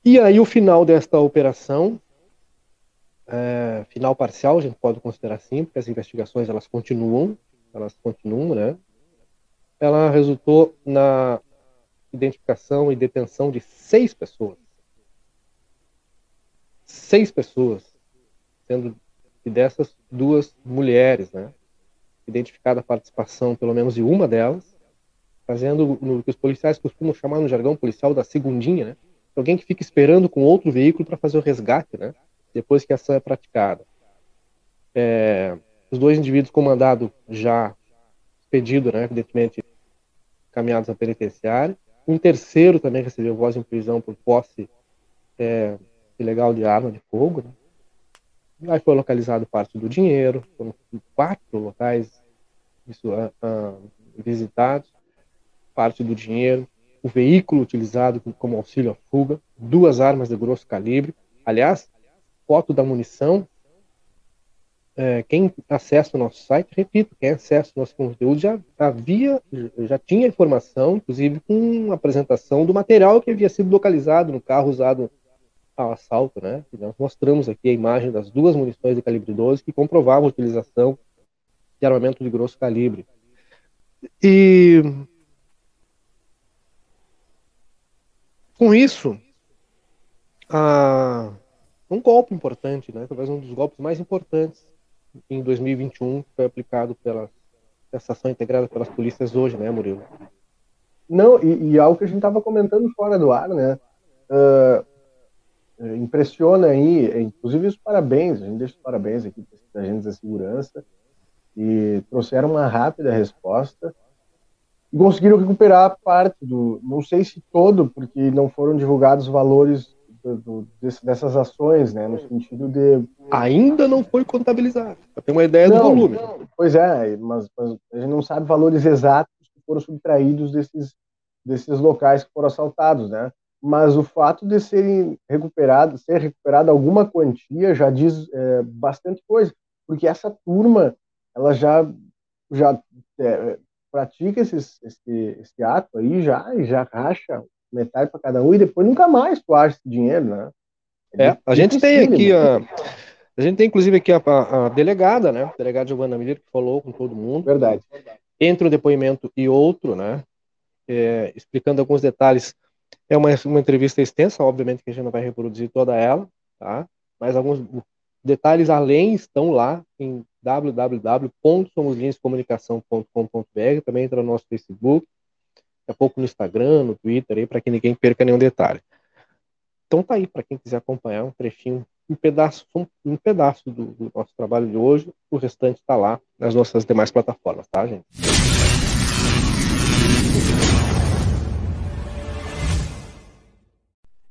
E aí o final desta operação é, final parcial, a gente pode considerar assim, porque as investigações elas continuam, elas continuam, né? Ela resultou na identificação e detenção de seis pessoas. Seis pessoas, sendo que dessas duas mulheres, né? Identificada a participação, pelo menos, de uma delas, fazendo no que os policiais costumam chamar no jargão policial da segundinha, né? Alguém que fica esperando com outro veículo para fazer o resgate, né? depois que a ação é praticada. É, os dois indivíduos com mandado já pedido, né, evidentemente, caminhados à penitenciária. Um terceiro também recebeu voz em prisão por posse é, ilegal de arma de fogo. Né. Aí foi localizado parte do dinheiro, foram quatro locais isso, uh, uh, visitados, parte do dinheiro, o veículo utilizado como auxílio à fuga, duas armas de grosso calibre. Aliás, foto da munição. É, quem acessa o nosso site, repito, quem acessa o nosso conteúdo já havia, já tinha informação, inclusive com apresentação do material que havia sido localizado no carro usado ao assalto, né? E nós mostramos aqui a imagem das duas munições de calibre 12 que comprovavam a utilização de armamento de grosso calibre. E com isso, um golpe importante, né? talvez um dos golpes mais importantes em 2021 que foi aplicado pela essa ação integrada pelas polícias hoje, né, Murilo? Não, e, e algo que a gente estava comentando fora do ar, né? Uh, impressiona aí, inclusive os parabéns, a gente deixa os parabéns aqui para os agentes da segurança, e trouxeram uma rápida resposta e conseguiram recuperar parte do, não sei se todo, porque não foram divulgados valores do, dessas ações, né, no sentido de ainda não foi contabilizado. Para ter uma ideia não, do volume. Não, pois é, mas, mas, a gente não sabe valores exatos que foram subtraídos desses desses locais que foram assaltados, né? Mas o fato de serem recuperados, ser recuperada alguma quantia já diz é, bastante coisa, porque essa turma ela já já é, pratica esses, esse, esse ato aí já e já racha metade para cada um e depois nunca mais tu acha esse dinheiro, né? É, é a gente tem aqui a, a gente tem inclusive aqui a, a, a delegada, né? A delegada Giovana Miller que falou com todo mundo. Verdade. Entre um depoimento e outro, né? É, explicando alguns detalhes. É uma, uma entrevista extensa, obviamente que a gente não vai reproduzir toda ela, tá? Mas alguns detalhes além estão lá em www.somoslinhascomunicação.com.br, também entra no nosso Facebook, daqui a pouco no Instagram, no Twitter, aí para que ninguém perca nenhum detalhe. Então tá aí para quem quiser acompanhar um trechinho um pedaço, um pedaço do, do nosso trabalho de hoje. O restante está lá nas nossas demais plataformas, tá, gente?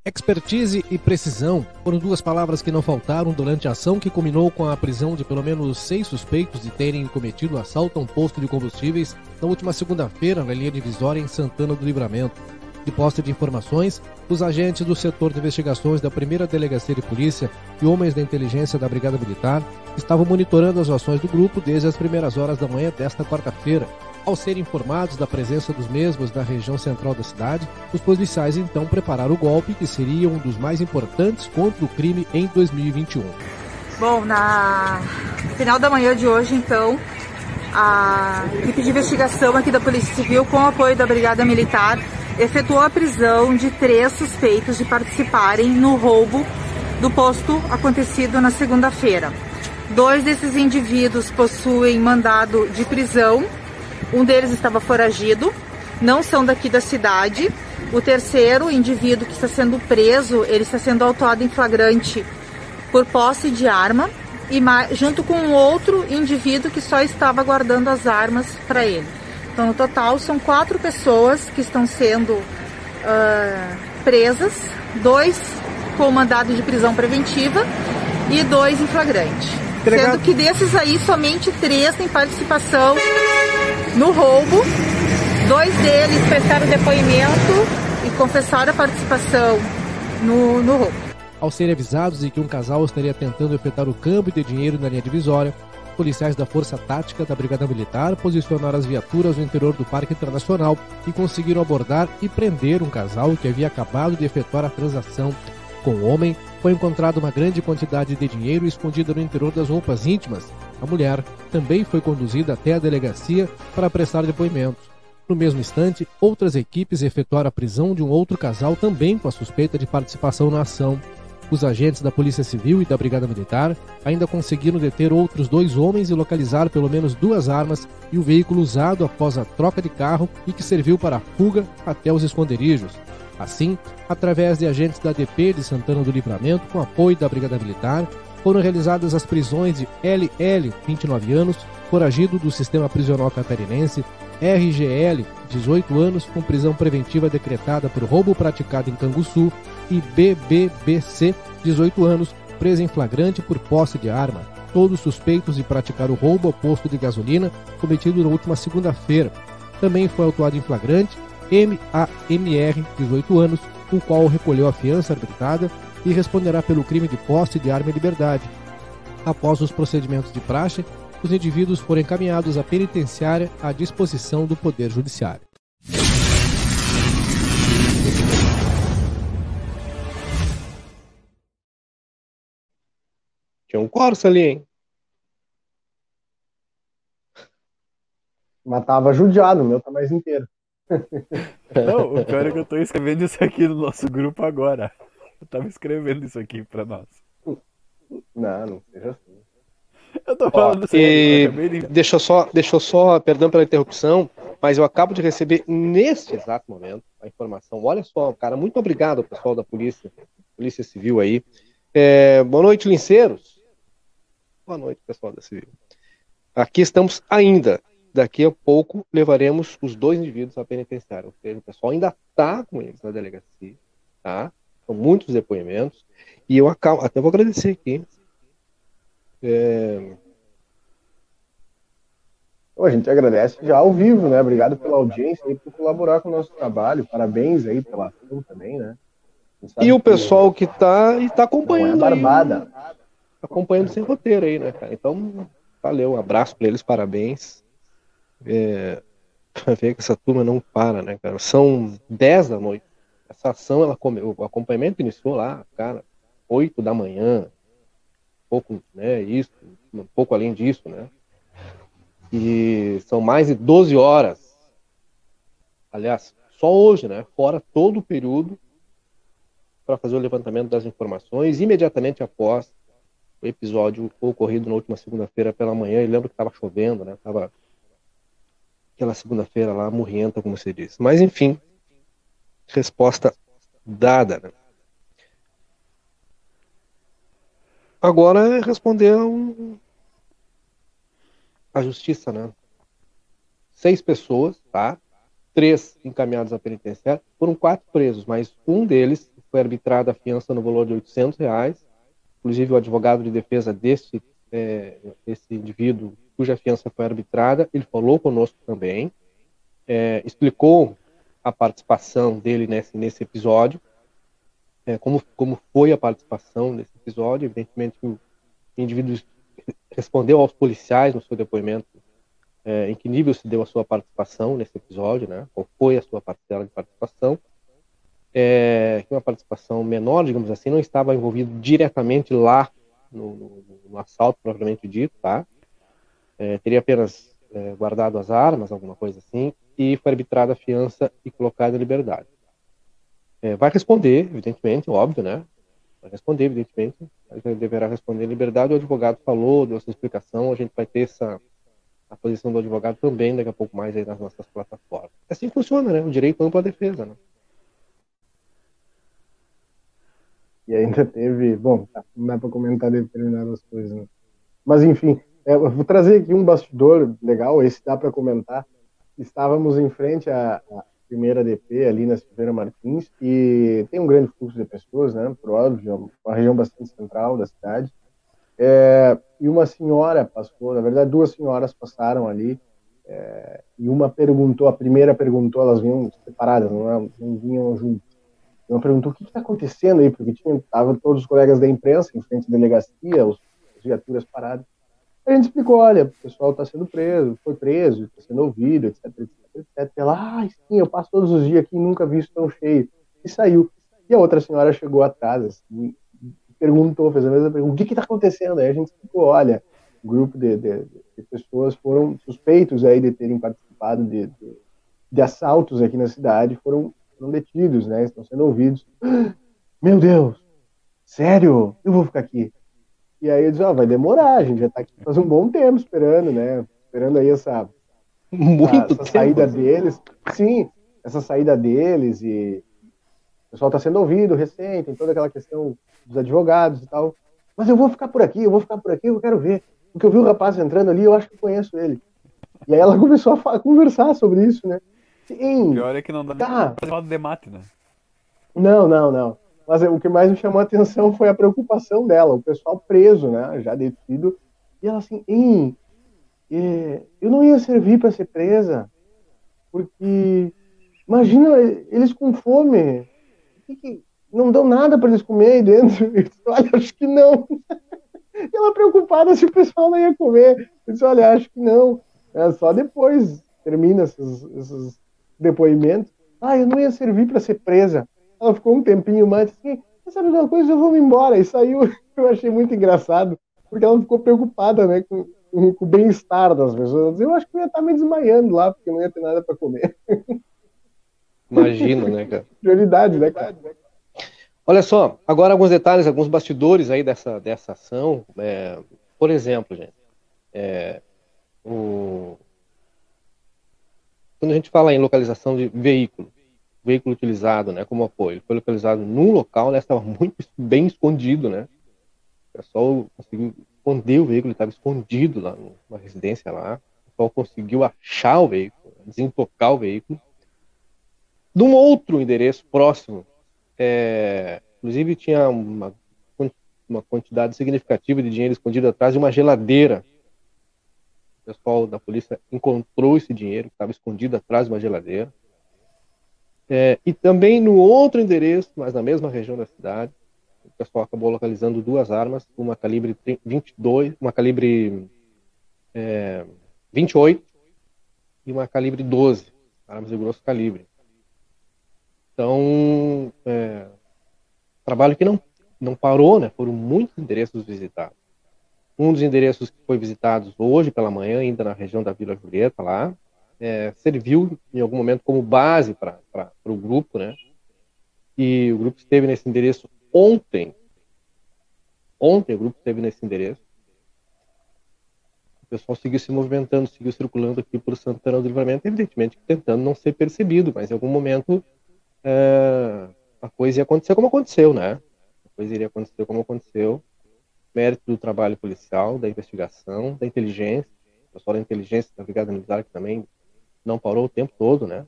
Expertise e precisão foram duas palavras que não faltaram durante a ação que culminou com a prisão de pelo menos seis suspeitos de terem cometido assalto a um posto de combustíveis na última segunda-feira na linha divisória em Santana do Livramento. De posse de informações, os agentes do setor de investigações da primeira delegacia de polícia e homens da inteligência da Brigada Militar estavam monitorando as ações do grupo desde as primeiras horas da manhã desta quarta-feira. Ao serem informados da presença dos mesmos na região central da cidade, os policiais então prepararam o golpe que seria um dos mais importantes contra o crime em 2021. Bom, na final da manhã de hoje, então, a equipe de investigação aqui da Polícia Civil, com o apoio da Brigada Militar, efetuou a prisão de três suspeitos de participarem no roubo do posto acontecido na segunda-feira. Dois desses indivíduos possuem mandado de prisão um deles estava foragido, não são daqui da cidade. O terceiro indivíduo que está sendo preso, ele está sendo autuado em flagrante por posse de arma e junto com um outro indivíduo que só estava guardando as armas para ele. Então, no total, são quatro pessoas que estão sendo uh, presas, dois com mandado de prisão preventiva e dois em flagrante. Sendo que desses aí, somente três têm participação no roubo. Dois deles prestaram depoimento e confessaram a participação no, no roubo. Ao serem avisados de que um casal estaria tentando efetuar o câmbio de dinheiro na linha divisória, policiais da Força Tática da Brigada Militar posicionaram as viaturas no interior do Parque Internacional e conseguiram abordar e prender um casal que havia acabado de efetuar a transação. Com o homem, foi encontrada uma grande quantidade de dinheiro escondida no interior das roupas íntimas. A mulher também foi conduzida até a delegacia para prestar depoimentos. No mesmo instante, outras equipes efetuaram a prisão de um outro casal também com a suspeita de participação na ação. Os agentes da Polícia Civil e da Brigada Militar ainda conseguiram deter outros dois homens e localizar pelo menos duas armas e o veículo usado após a troca de carro e que serviu para a fuga até os esconderijos. Assim, através de agentes da DP de Santana do Livramento, com apoio da Brigada Militar, foram realizadas as prisões de LL, 29 anos, foragido do sistema prisional catarinense, RGL, 18 anos, com prisão preventiva decretada por roubo praticado em Canguçu, e BBBC, 18 anos, preso em flagrante por posse de arma, todos suspeitos de praticar o roubo ao posto de gasolina cometido na última segunda-feira. Também foi autuado em flagrante MAMR, 18 anos, o qual recolheu a fiança arbitrada e responderá pelo crime de posse de arma em liberdade. Após os procedimentos de praxe, os indivíduos foram encaminhados à penitenciária à disposição do Poder Judiciário. Tinha um Corsa ali, hein? Mas tava judiado, o meu tá mais inteiro. Não, o cara é que eu tô escrevendo isso aqui no nosso grupo agora. Eu tava escrevendo isso aqui pra nós. Não, não seja assim. Eu tô falando Ó, e... deixa, eu só, deixa eu só, perdão pela interrupção, mas eu acabo de receber neste exato momento a informação. Olha só, cara, muito obrigado pessoal da polícia, polícia civil aí. É, boa noite, linceiros. Boa noite, pessoal da civil. Aqui estamos ainda daqui a pouco levaremos os dois indivíduos à penitenciária. Ou seja, o pessoal ainda está com eles na delegacia, tá? São muitos depoimentos. E eu acabo, até vou agradecer aqui. É... A gente agradece já ao vivo, né? Obrigado pela audiência e por colaborar com o nosso trabalho. Parabéns aí pela ação também, né? E o pessoal que está e tá acompanhando. Não é barbada. Aí, acompanhando sem roteiro aí, né, cara? Então, valeu, um abraço para eles, parabéns é, pra ver que essa turma não para, né, cara? São 10 da noite. Essa ação, ela come, o acompanhamento iniciou lá, cara, 8 da manhã, pouco, né, isso, um pouco além disso, né? E são mais de 12 horas. Aliás, só hoje, né? Fora todo o período para fazer o levantamento das informações imediatamente após o episódio ocorrido na última segunda-feira pela manhã. E lembro que estava chovendo, né? Tava aquela segunda-feira lá, morrenta, como você disse. Mas, enfim, resposta dada. Né? agora é responder um... a justiça, né? Seis pessoas, tá? Três encaminhados à penitenciária, foram quatro presos, mas um deles foi arbitrado a fiança no valor de 800 reais. Inclusive o advogado de defesa desse é, esse indivíduo cuja fiança foi arbitrada, ele falou conosco também, é, explicou a participação dele nesse, nesse episódio, é, como, como foi a participação nesse episódio. Evidentemente, o indivíduo respondeu aos policiais no seu depoimento é, em que nível se deu a sua participação nesse episódio, né? qual foi a sua parcela de participação. É, uma participação menor, digamos assim, não estava envolvido diretamente lá no, no, no assalto propriamente dito, tá? É, teria apenas é, guardado as armas, alguma coisa assim, e foi arbitrada a fiança e colocada em liberdade. É, vai responder, evidentemente, óbvio, né? Vai responder, evidentemente. Ele deverá responder em liberdade. O advogado falou, deu essa explicação. A gente vai ter essa a posição do advogado também daqui a pouco mais aí nas nossas plataformas. Assim funciona, né? O direito amplo à defesa, né? E ainda teve, bom, não dá para comentar determinadas coisas, né? Mas enfim, é, vou trazer aqui um bastidor legal, esse dá para comentar. Estávamos em frente à, à, primeira DP ali na Silveira Martins e tem um grande fluxo de pessoas, né? Por óbvio, uma região bastante central da cidade. É, e uma senhora passou, na verdade, duas senhoras passaram ali é, e uma perguntou, a primeira perguntou, elas vinham separadas, não, não vinham juntas ela perguntou o que está acontecendo aí, porque tinha tava todos os colegas da imprensa em frente à delegacia, os, as viaturas paradas. A gente explicou, olha, o pessoal está sendo preso, foi preso, está sendo ouvido, etc, etc, etc. Ela, ah, sim, eu passo todos os dias aqui e nunca vi isso tão cheio. E saiu. E a outra senhora chegou atrás, assim, perguntou, fez a mesma pergunta, o que está acontecendo? Aí a gente explicou, olha, um grupo de, de, de, pessoas foram suspeitos aí de terem participado de, de, de assaltos aqui na cidade, foram foram detidos, né? Estão sendo ouvidos. Meu Deus, sério? Eu vou ficar aqui. E aí eles, ó, vai demorar, a gente já está aqui faz um bom tempo esperando, né? Esperando aí essa, Muito essa, essa saída deles. Sim, essa saída deles e o pessoal está sendo ouvido recente, tem toda aquela questão dos advogados e tal. Mas eu vou ficar por aqui, eu vou ficar por aqui, eu quero ver. Porque eu vi o rapaz entrando ali, eu acho que conheço ele. E aí ela [LAUGHS] começou a conversar sobre isso, né? Sim. O pior é que não dá tá. pra falar do debate, né? Não, não, não. Mas o que mais me chamou a atenção foi a preocupação dela, o pessoal preso, né? Já detido. E ela assim, Ei, é, eu não ia servir para ser presa, porque imagina eles com fome, não dão nada para eles comer aí dentro. [LAUGHS] Eu disse, olha, acho que não. [LAUGHS] E ela preocupada se o pessoal não ia comer. Eu disse, olha, acho que não. É, só depois termina esses, esses depoimento. Ah, eu não ia servir para ser presa. Ela ficou um tempinho mais assim, sabe uma coisa, eu vou me embora. E saiu, [LAUGHS] eu achei muito engraçado, porque ela ficou preocupada, né, com, com o bem-estar das pessoas. Eu acho que eu ia estar me desmaiando lá, porque não ia ter nada para comer. [LAUGHS] Imagina, né, cara? Prioridade, né, cara? Olha só, agora alguns detalhes, alguns bastidores aí dessa, dessa ação. É, por exemplo, gente, é, o, quando a gente fala em localização de veículo, veículo utilizado, né, como apoio, foi localizado num local, né, estava muito bem escondido, né, o pessoal conseguiu esconder o veículo, estava escondido lá numa residência lá, o pessoal conseguiu achar o veículo, desentocar o veículo. Num outro endereço próximo, é, inclusive tinha uma, uma quantidade significativa de dinheiro escondido atrás de uma geladeira o pessoal da polícia encontrou esse dinheiro que estava escondido atrás de uma geladeira. É, e também no outro endereço, mas na mesma região da cidade, o pessoal acabou localizando duas armas, uma calibre 22, uma calibre é, 28 e uma calibre 12, armas de grosso calibre. Então, é, trabalho que não, não parou, né? Foram muitos endereços visitados. Um dos endereços que foi visitado hoje pela manhã, ainda na região da Vila Julieta, lá, é, serviu em algum momento como base para o grupo, né? E o grupo esteve nesse endereço ontem. Ontem o grupo esteve nesse endereço. O pessoal seguiu se movimentando, seguiu circulando aqui por Santana do Livramento, evidentemente tentando não ser percebido, mas em algum momento é, a coisa ia acontecer como aconteceu, né? A coisa iria acontecer como aconteceu mérito do trabalho policial, da investigação, da inteligência, o pessoal da inteligência da Brigada Militar que também não parou o tempo todo, né?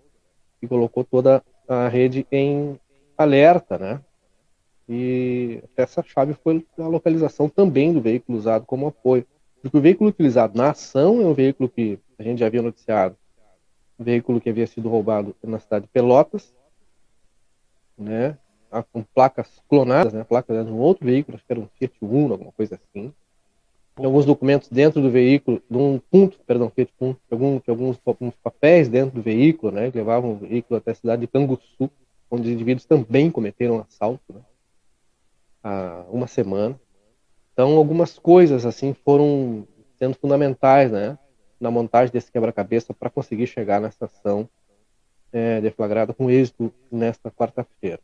E colocou toda a rede em alerta, né? E essa chave foi a localização também do veículo usado como apoio. Porque o veículo utilizado na ação é um veículo que a gente já havia noticiado, um veículo que havia sido roubado na cidade de Pelotas, né? Com placas clonadas, né? Placas de um outro veículo, acho que era um Fiat Uno, alguma coisa assim. Tem alguns documentos dentro do veículo, de um ponto, perdão, Fiat Uno, alguns, alguns, alguns papéis dentro do veículo, né? Que levavam o veículo até a cidade de Canguçu, onde os indivíduos também cometeram assalto, né? Há uma semana. Então, algumas coisas assim foram sendo fundamentais, né? Na montagem desse quebra-cabeça para conseguir chegar nessa ação é, deflagrada com êxito nesta quarta-feira.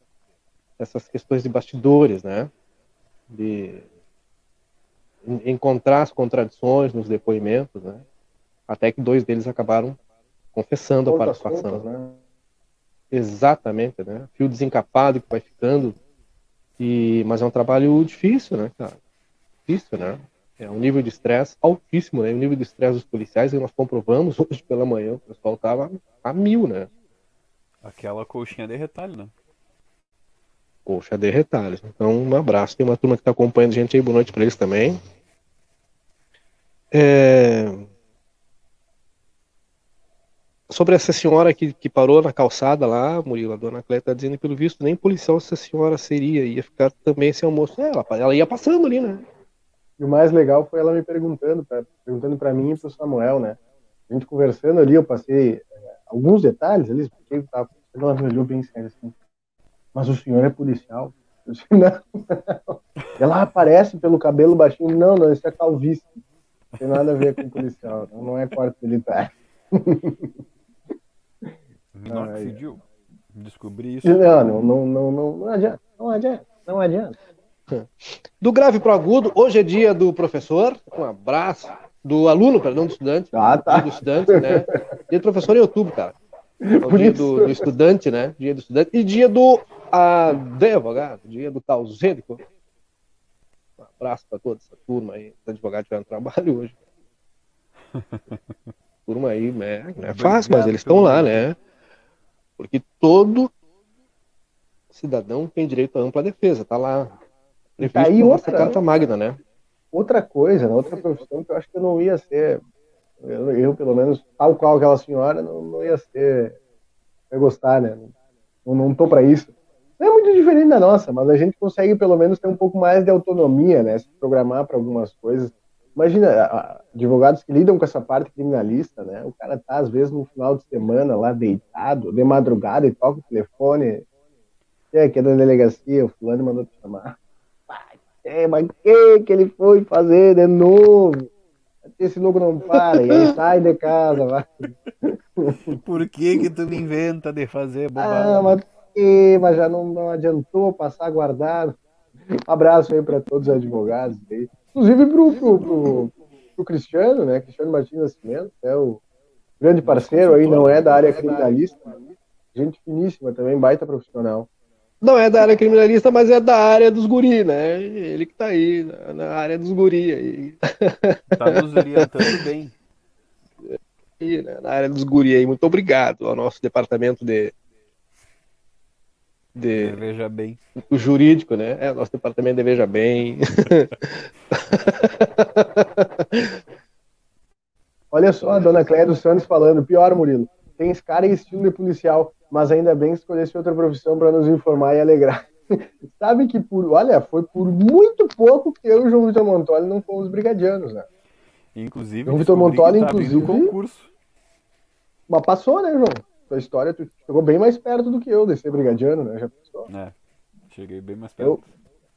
Essas questões de bastidores, né? De encontrar as contradições nos depoimentos, né? Até que dois deles acabaram confessando a participação. né? Exatamente, né? Fio desencapado que vai ficando. E, mas é um trabalho difícil, né, cara? Difícil, né? É um nível de estresse altíssimo, né? O nível de estresse dos policiais, e nós comprovamos [LAUGHS] hoje pela manhã, o pessoal tava a mil, né? Aquela coxinha de retalho, né? Coxa de retalhos. Então, um abraço. Tem uma turma que está acompanhando a gente aí. Boa noite para eles também. É... Sobre essa senhora que, que parou na calçada lá, Murilo, a dona Cléia está dizendo que, pelo visto, nem policial essa senhora seria. Ia ficar também sem almoço. É, ela, ela ia passando ali, né? E o mais legal foi ela me perguntando, perguntando para mim e para o Samuel, né? A gente conversando ali, eu passei é, alguns detalhes ali, porque ela me olhou bem sério assim mas o senhor é policial? Eu disse, não, não. [LAUGHS] Ela aparece pelo cabelo baixinho, não, não, isso é calvície. Não tem nada a ver com policial, não é quarto militar. [LAUGHS] Não decidiu. Descobri isso. Não, não, não, não, não, não adianta, não adianta, não adianta. Do grave para o agudo, hoje é dia do professor, um abraço, do aluno, perdão, do estudante. Ah, tá. Do estudante, né? Dia do professor em outubro, cara. [LAUGHS] É o dia do, do, estudante, né? Dia do estudante. E dia do advogado, dia do tausênico. Um abraço para toda essa turma aí. Os advogados tiveram trabalho [LAUGHS] hoje. turma aí, né? Não é fácil, mas eles estão lá, né? Porque todo cidadão tem direito à ampla defesa, tá lá. Previsto aí outra carta magna, né? Outra coisa, né? outra profissão que eu acho que eu não ia ser eu, eu, pelo menos, tal qual aquela senhora, não, não ia ser. ia gostar, né? Não, não tô para isso. Não é muito diferente da nossa, mas a gente consegue pelo menos ter um pouco mais de autonomia, né? Se programar para algumas coisas. Imagina, advogados que lidam com essa parte criminalista, né? O cara tá, às vezes, no final de semana lá deitado, de madrugada, e toca o telefone. É, que é da delegacia, o fulano mandou te chamar. É, mas o que, que ele foi fazer de novo? esse logo não para, e aí sai de casa, vai. [LAUGHS] Por que que tu me inventa de fazer bobagem? Ah, mas, que, mas já não, não adiantou passar guardado. Um abraço aí para todos os advogados aí. Inclusive pro, pro, pro, pro Cristiano, né? Cristiano Martins Nascimento, é o grande parceiro aí, não é da área criminalista. Gente finíssima também, baita profissional não é da área criminalista, mas é da área dos guri, né? Ele que tá aí, na área dos guri aí. [LAUGHS] Tá nos orientando bem. Aí, né? Na área dos guri aí. Muito obrigado ao nosso departamento de. De... Veja bem. O jurídico, né? É, nosso departamento de Veja Bem. [LAUGHS] Olha só a dona Cléia dos Santos falando. Pior, Murilo. Tem esse cara e estilo de policial mas ainda bem que escolhesse outra profissão para nos informar e alegrar. [LAUGHS] Sabe que por, olha, foi por muito pouco que eu e o João Vitor Montoli não fomos brigadianos, né? Inclusive, João Vitor Montoli, tá inclusive, concurso. Mas passou, né, João? Tua história, tu chegou bem mais perto do que eu de ser brigadiano, né? Já passou. É, cheguei bem mais perto. Eu,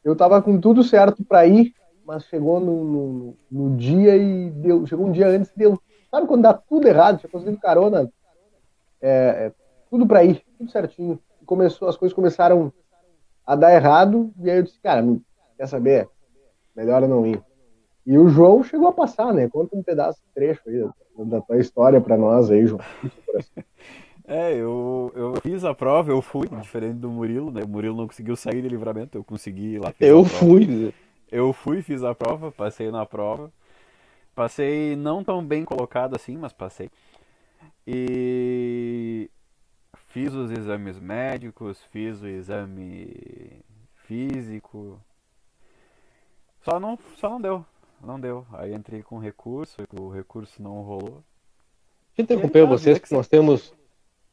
eu tava com tudo certo para ir, mas chegou no, no, no, dia e deu, chegou um dia antes e deu. Sabe quando dá tudo errado? Tinha conseguido carona é, é tudo para ir, tudo certinho. Começou, as coisas começaram a dar errado, e aí eu disse, cara, quer saber? Melhor eu não ir. E o João chegou a passar, né? Conta um pedaço, trecho aí da tua história para nós aí, João. [LAUGHS] É, eu, eu fiz a prova, eu fui, diferente do Murilo, né? O Murilo não conseguiu sair de livramento, eu consegui ir lá. Eu fui. Eu fui, fiz a prova, passei na prova. Passei não tão bem colocado assim, mas passei. E fiz os exames médicos, fiz o exame físico. Só não, só não deu, não deu. Aí entrei com recurso, o recurso não rolou. Deixa eu interromper tá, vocês, que que nós temos.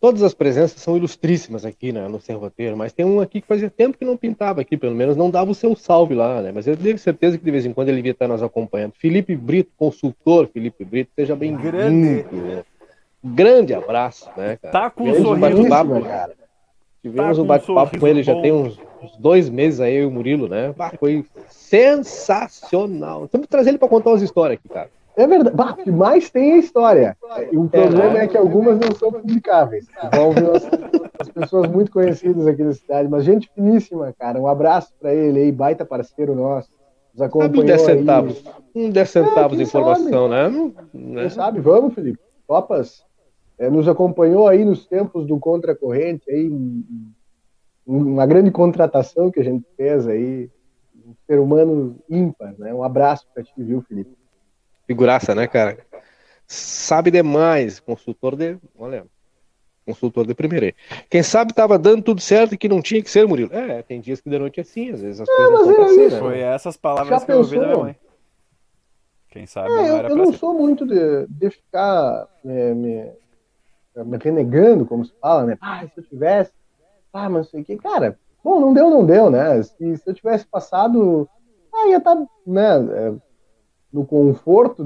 Todas as presenças são ilustríssimas aqui né, no Sem Roteiro, mas tem um aqui que fazia tempo que não pintava aqui, pelo menos não dava o seu salve lá, né? Mas eu tenho certeza que de vez em quando ele devia estar nos acompanhando. Felipe Brito, consultor Felipe Brito, seja bem-vindo. Grande. né? Grande abraço, né, cara? Tá com um Tivemos sorriso, bate-papo, cara. Tivemos Tá um um bate-papo com ele já bom. tem uns, uns dois meses aí, eu e o Murilo, né? Foi sensacional. Temos que trazer ele para contar umas histórias aqui, cara. É verdade. Bah, o que mais tem é história. O problema é que algumas não são publicáveis. Envolvem as, as pessoas muito conhecidas aqui da cidade. Mas gente finíssima, cara. Um abraço pra ele aí, baita parceiro nosso. Nos Sabe acompanhou uns 10 aí. centavos. Um 10 centavos quem de informação, né? Não- né? Quem sabe? Vamos, Felipe. Topas. É, nos acompanhou aí nos tempos do Contra Corrente, aí, um- um- uma grande contratação que a gente fez aí. Um ser humano ímpar, né? Um abraço pra ti, viu, Felipe? Figuraça, né, cara? Sabe demais. Consultor de. Olha. Consultor de primeira. aí. Quem sabe tava dando tudo certo e que não tinha que ser, Murilo. É, tem dias que de noite é assim, às vezes as coisas é acontecem, isso. né? Foi essas palavras Já que eu ouvi da minha pensou? mãe. Quem sabe É, não eu, era eu pra não ser. sou muito de, de ficar é, me, me renegando, como se fala, né? Ah, se eu tivesse, ah, mas não sei o que. Cara, bom, não deu, não deu, né? Se, se eu tivesse passado, ah, ia estar, né, é, no conforto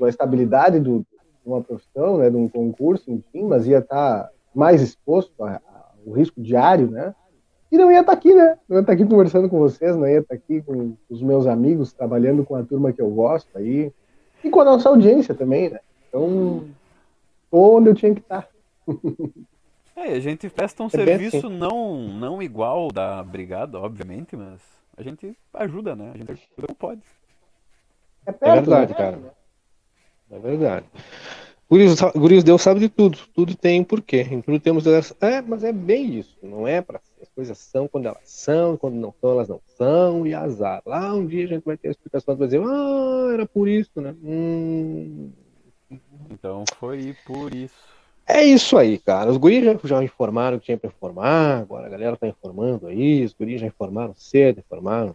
da estabilidade do, de uma profissão, né, de um concurso, enfim, mas ia estar mais exposto ao risco diário, né? E não ia estar aqui, né? Não ia estar aqui conversando com vocês, não ia estar aqui com os meus amigos, trabalhando com a turma que eu gosto aí. E com a nossa audiência também, né? Então, tô onde eu tinha que estar. [LAUGHS] É, a gente presta um É serviço não, não igual da brigada, obviamente, mas a gente ajuda, né? A gente ajuda como pode. É É perto, verdade, né? cara. É verdade. Guris, Guris, Deus sabe de tudo. Tudo tem um porquê. Em tudo temos. É, mas é bem isso. Não é pra ser. As coisas são quando elas são, quando não são, elas não são, e azar. Lá um dia a gente vai ter a explicação vai dizer, ah, era por isso, né? Hum, Então foi por isso. É isso aí, cara. Os guris já, já informaram o que tinha pra informar, agora a galera tá informando aí, os guris já informaram cedo, informaram.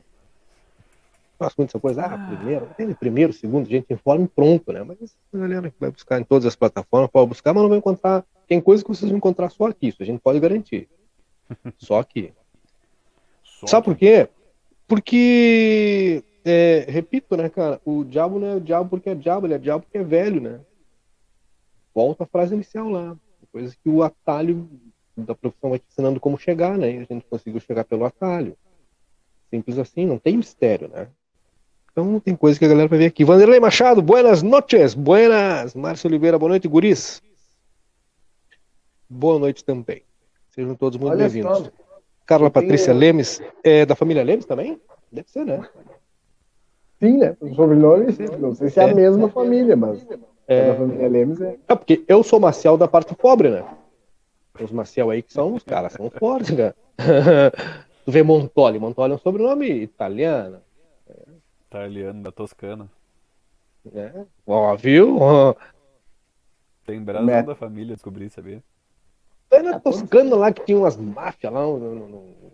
Muito dessa coisa, ah, primeiro, tem primeiro, segundo, a gente informa e pronto, né? Mas a galera que vai buscar em todas as plataformas, pode buscar, mas não vai encontrar. Tem coisa que vocês vão encontrar só aqui, isso a gente pode garantir. [LAUGHS] Só aqui. Só Sabe por quê? Porque, é, repito, né, cara, o diabo não é o diabo porque é diabo, ele é diabo porque é velho, né? Volta a frase inicial lá. Coisa que o atalho da profissão vai te ensinando como chegar, né? E a gente conseguiu chegar pelo atalho. Simples assim, não tem mistério, né? Então tem coisa que a galera vai ver aqui. Vanderlei Machado, buenas noches, buenas. Márcio Oliveira, boa noite, guris. Boa noite também. Sejam todos muito bem-vindos. Carla eu tenho- Patrícia Lemes, é da família Lemes também? Deve ser, né? sim, né? O sobrenome, não sei se é a É. mesma família, mas É. da família Lemes é. É porque eu sou Maciel da parte pobre, né? Os Maciel aí que são os caras, são fortes, cara. [LAUGHS] tu vê Montoli, Montoli é um sobrenome italiano, Italiano da Toscana. né? Ó, viu? Tem brasão Neto. da família, descobri, sabia? é na Toscana lá que tinha umas máfias lá, no, no- no-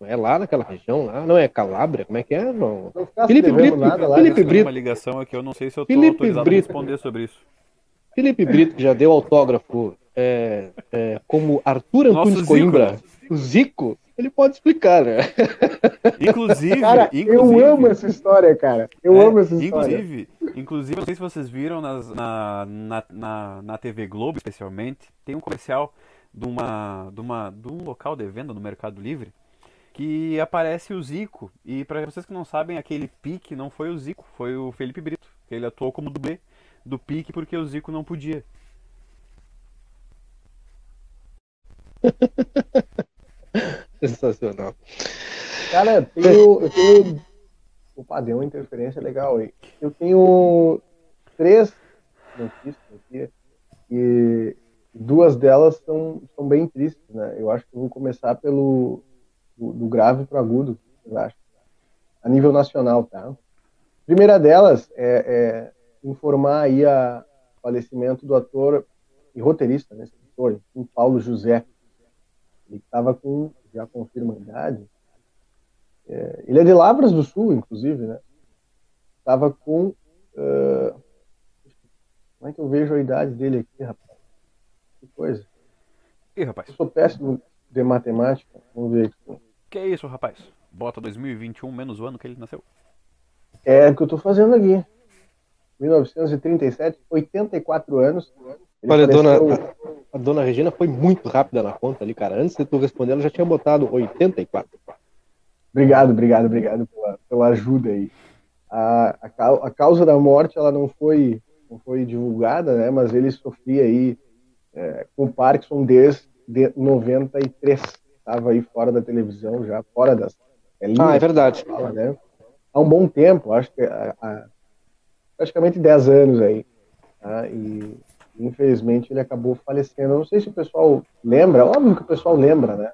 não é lá naquela região lá, não é Calábria, como é que é? Não. Não Felipe Brito, nada lá. Felipe Tem Brito. uma ligação aqui, eu não sei se eu tô Felipe autorizado Brito. a responder sobre isso. Felipe Brito, que já deu autógrafo é, é, como Arthur Nosso Antunes Zico, Coimbra, né? o Zico, ele pode explicar, né? Inclusive, Cara, inclusive, eu amo essa história, cara. Eu É, amo essa história. Inclusive, inclusive, não sei se vocês viram nas- na, na, na, na TV Globo, especialmente, tem um comercial de, uma, de, uma, de um local de venda no Mercado Livre que aparece o Zico. E para vocês que não sabem, aquele pique não foi o Zico, foi o Felipe Brito. Ele atuou como dublê do pique porque o Zico não podia. [LAUGHS] Sensacional. Cara, eu tenho, eu tenho. Opa, deu uma interferência legal aí. Eu tenho três notícias aqui e duas delas são, são bem tristes, né? Eu acho que eu vou começar pelo do, do grave para agudo, eu acho. a nível nacional, tá? Primeira delas é, é informar aí a falecimento do ator e roteirista, né, escritor, Paulo José. Ele estava com, já confirma a idade, é, ele é de Lavras do Sul, inclusive, né? Estava com. Uh, como é que eu vejo a idade dele aqui, rapaz? Que coisa. Ih, rapaz. Eu sou péssimo de matemática. Vamos ver aqui. Que é isso, rapaz? Bota 2021 menos o ano que ele nasceu. É o que eu tô fazendo aqui. 1937, 84 anos. Ele Olha, dona, a, a, dona Regina foi muito rápida na conta ali, cara. Antes de tu responder, ela já tinha botado 84. Obrigado, obrigado, obrigado pela, pela ajuda aí. A, a, a, causa da morte ela não foi, não foi divulgada, né? Mas ele sofria aí é, com Parkinson desde 93. Estava aí fora da televisão, já fora das. É ah, é verdade. Fala, né? Há um bom tempo, acho que há, praticamente 10 anos aí. Tá? E infelizmente ele acabou falecendo. Eu não sei se o pessoal lembra, óbvio que o pessoal lembra, né?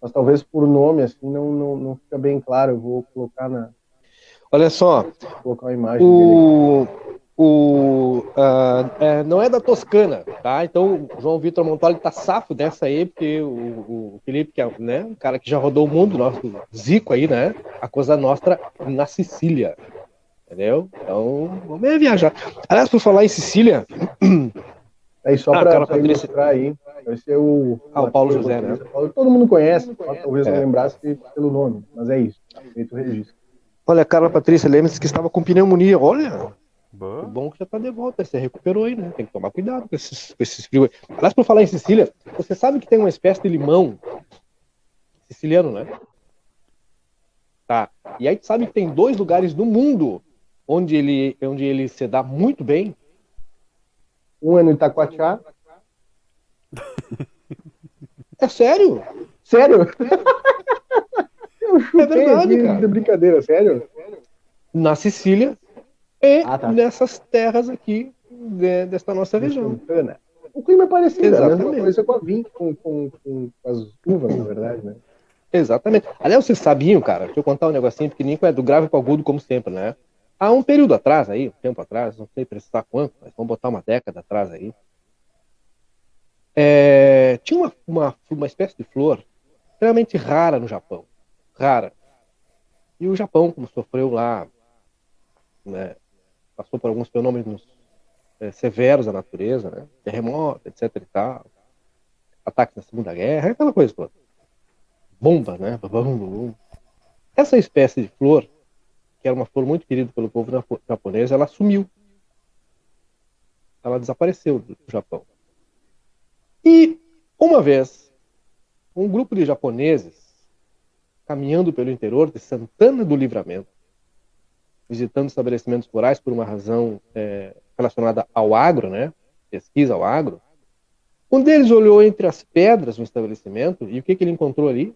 mas talvez por nome assim não, não, não fica bem claro. Eu vou colocar na. Olha só. colocar uma imagem o... dele. O, uh, é, não é da Toscana, tá? Então o João Vitor Montoli tá safo dessa aí, porque o, o Felipe, que é né, um cara que já rodou o mundo, nosso Zico aí, né? A coisa nossa na Sicília. Entendeu? Então, vamos viajar. Aliás, por falar em Sicília. [CLEARS THROAT] Aí só ah, para ilustrar aí, vai ser o. Ah, o Paulo José, né? Todo mundo conhece, talvez é. não lembrasse pelo nome, mas é isso. Feito o registro. Olha, a Carla Patrícia Lemes que estava com pneumonia. Olha, Boa. bom que já está de volta, você recuperou aí, né? Tem que tomar cuidado com esses, com esses frios. Aliás, por falar em Sicília, você sabe que tem uma espécie de limão siciliano, né? Tá. E aí sabe que tem dois lugares no mundo onde ele, onde ele se dá muito bem um é no Itacoatiá. [LAUGHS] É sério? Sério? [LAUGHS] é verdade, cara. De brincadeira, sério? Na Sicília e ah, tá. nessas terras aqui de, desta nossa região. O clima é parecido, Exatamente. Né? com a vinho, com, com, com, as uvas, na verdade, né? Exatamente. Aliás, vocês sabiam, cara, deixa eu contar um negocinho pequenininho, é do grave para agudo, como sempre, né? Há um período atrás aí, um tempo atrás, não sei precisar quanto, mas vamos botar uma década atrás aí, é, tinha uma, uma, uma espécie de flor extremamente rara no Japão. Rara. E o Japão, como sofreu lá, né, passou por alguns fenômenos é, severos da natureza, né, terremoto, etc e tal, ataques na Segunda Guerra, aquela coisa toda. Bomba, né? Essa espécie de flor que era uma flor muito querida pelo povo japonês, ela sumiu. Ela desapareceu do Japão. E uma vez, um grupo de japoneses caminhando pelo interior de Santana do Livramento, visitando estabelecimentos rurais por uma razão é, relacionada ao agro, né? Pesquisa ao agro. Um deles olhou entre as pedras no estabelecimento e o que, que ele encontrou ali?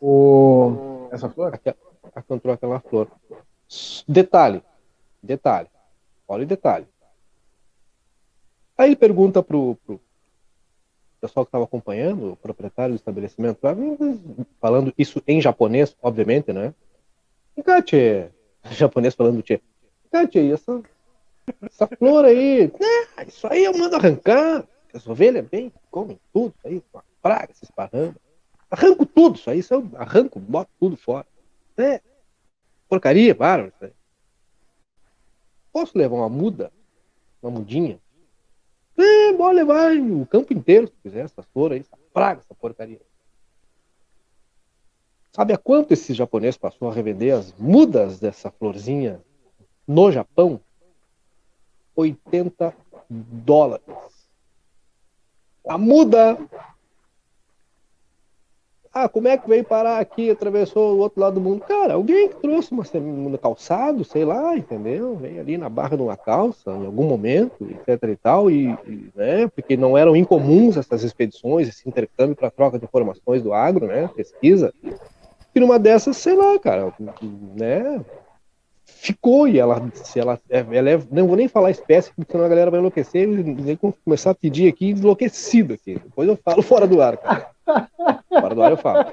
O... Essa flor? Encontrou aquela flor. Detalhe, detalhe, olha o detalhe. Aí ele pergunta pro, pro pessoal que estava acompanhando, o proprietário do estabelecimento, falando isso em japonês, obviamente, né? Encate, [LAUGHS] japonês falando tchê. Encate, essa, essa flor aí, né? isso aí eu mando arrancar. As ovelhas bem comem tudo, aí, praga se esparrando. Arranco tudo isso aí, isso eu arranco, boto tudo fora. É porcaria, bárbaro. Posso levar uma muda? Uma mudinha? É, bora levar o campo inteiro, se quiser, essa flor aí, essa praga, essa porcaria. Sabe a quanto esse japonês passou a revender as mudas dessa florzinha no Japão? 80 dólares. A muda ah, como é que veio parar aqui, atravessou o outro lado do mundo? Cara, alguém que trouxe uma, um calçado, sei lá, entendeu? Veio ali na barra de uma calça, em algum momento, etc e tal, e, e né, porque não eram incomuns essas expedições, esse intercâmbio para troca de informações do agro, né, pesquisa. E numa dessas, sei lá, cara, né, ficou e ela, se ela, ela é, não vou nem falar espécie, porque senão a galera vai enlouquecer e começar a pedir aqui enlouquecido aqui. Depois eu falo [LAUGHS] fora do ar, cara. Fora do ar eu falo.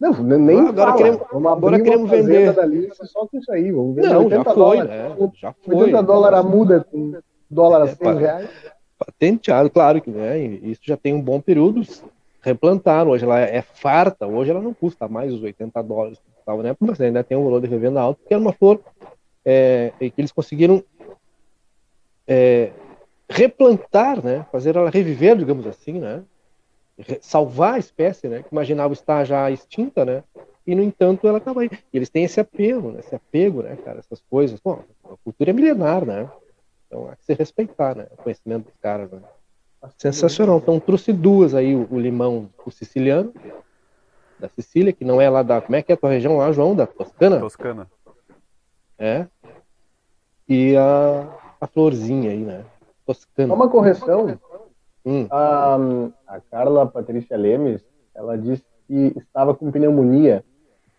Não, nem Ah, agora fala. queremos- Vamos agora queremos vender. Alice só com isso aí. Vamos vender Não, já 80 foi, dólares. né? Já foi. 80 dólares a muda com dólar a 100 pá. reais. Patenteado, claro que né, isso já tem um bom período. Replantaram, hoje ela é farta, hoje ela não custa mais os 80 dólares na época, mas ainda tem um valor de revenda alto, porque era uma flor é, que eles conseguiram é, replantar, né, fazer ela reviver, digamos assim, né, salvar a espécie, né, que imaginava estar já extinta, né, e no entanto ela estava aí. E eles têm esse apego, né, esse apego, né, cara, essas coisas. Bom, a cultura é milenar, né, então há que se respeitar, né, o conhecimento dos caras, né. Sensacional. Então trouxe duas aí, o, o limão, o siciliano, da Sicília, que não é lá da. Como é que é a tua região lá, João? Da Toscana? Toscana. É. E a, a florzinha aí, né? Toscana. Só uma correção. Hum. A, a Carla Patrícia Lemes, ela disse que estava com pneumonia.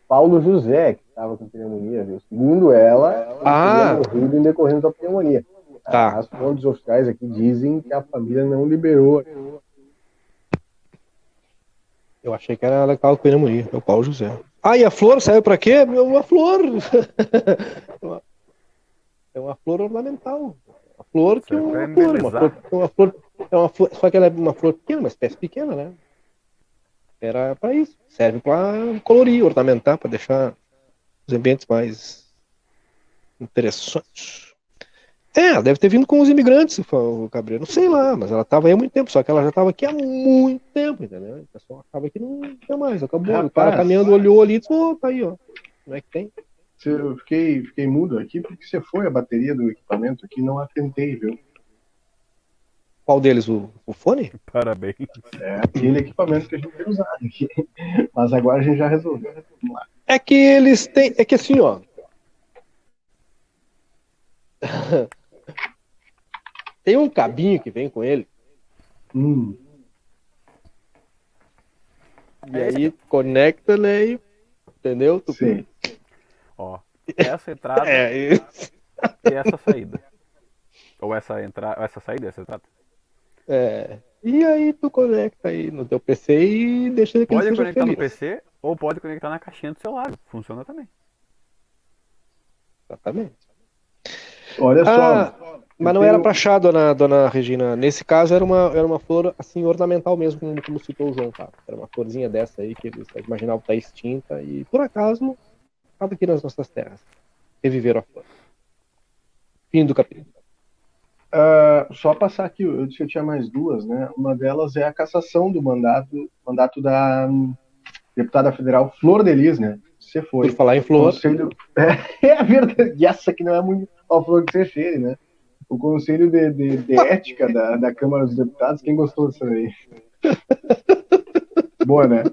Paulo José, que estava com pneumonia, viu? Segundo ela, ela Ah. morrido em decorrência da pneumonia. Tá. As fontes oficiais aqui dizem que a família não liberou. Eu achei que era ela que estava com pneumonia, é o Paulo José. Ah, e a flor saiu pra quê? Meu, Uma flor. Uma- [LAUGHS] é uma flor ornamental. Uma flor que é uma flor, uma flor, é uma flor, é uma flor, só que ela é uma flor pequena, uma espécie pequena, né? Era para isso. Serve para colorir, ornamentar, para deixar os ambientes mais interessantes. É, deve ter vindo com os imigrantes, o Cabreiro. Não sei lá, mas ela estava aí há muito tempo, só que ela já estava aqui há muito tempo, entendeu? O pessoal acaba que não tinha mais, acabou. o cara Rapaz. caminhando, olhou ali e disse, ô, tá aí, ó. Como é que tem? Eu fiquei, fiquei mudo aqui porque você foi a bateria do equipamento aqui não atentei, viu? Qual deles? O, o fone? Parabéns. É aquele equipamento que a gente tem usado aqui. [LAUGHS] Mas agora a gente já resolveu. Lá. É que eles têm. É que assim, ó. [LAUGHS] Tem um cabinho que vem com ele. Hum, E aí conecta, né? E, entendeu? Tu- sim. Ó, essa entrada [LAUGHS] É, e essa saída. Ou essa entrada, essa saída, essa entrada. É. E aí tu conecta aí no teu PC e deixa ele que Pode conectar no feliz. PC ou pode conectar na caixinha do celular. Funciona também. Exatamente. Olha só. Ah, mas não eu era tenho- pra chá, dona, dona Regina. Nesse caso era uma, era uma flor assim ornamental mesmo, como, como citou o João, tá? Era uma florzinha dessa aí que eles imaginavam estar extinta e por acaso estava aqui nas nossas terras. Reviveram a flor. Fim do capítulo. Ah, só passar aqui, eu disse que eu tinha mais duas, né? Uma delas é a cassação do mandato, mandato da hum, deputada federal Flor Delis, né? Você foi. Por falar em flor, Conselho... [LAUGHS] É, é verdade. E essa que não é muito uma flor que você cheire, né? O Conselho de, de- de [LAUGHS] Ética da, da Câmara dos Deputados, quem gostou disso aí? Boa, né?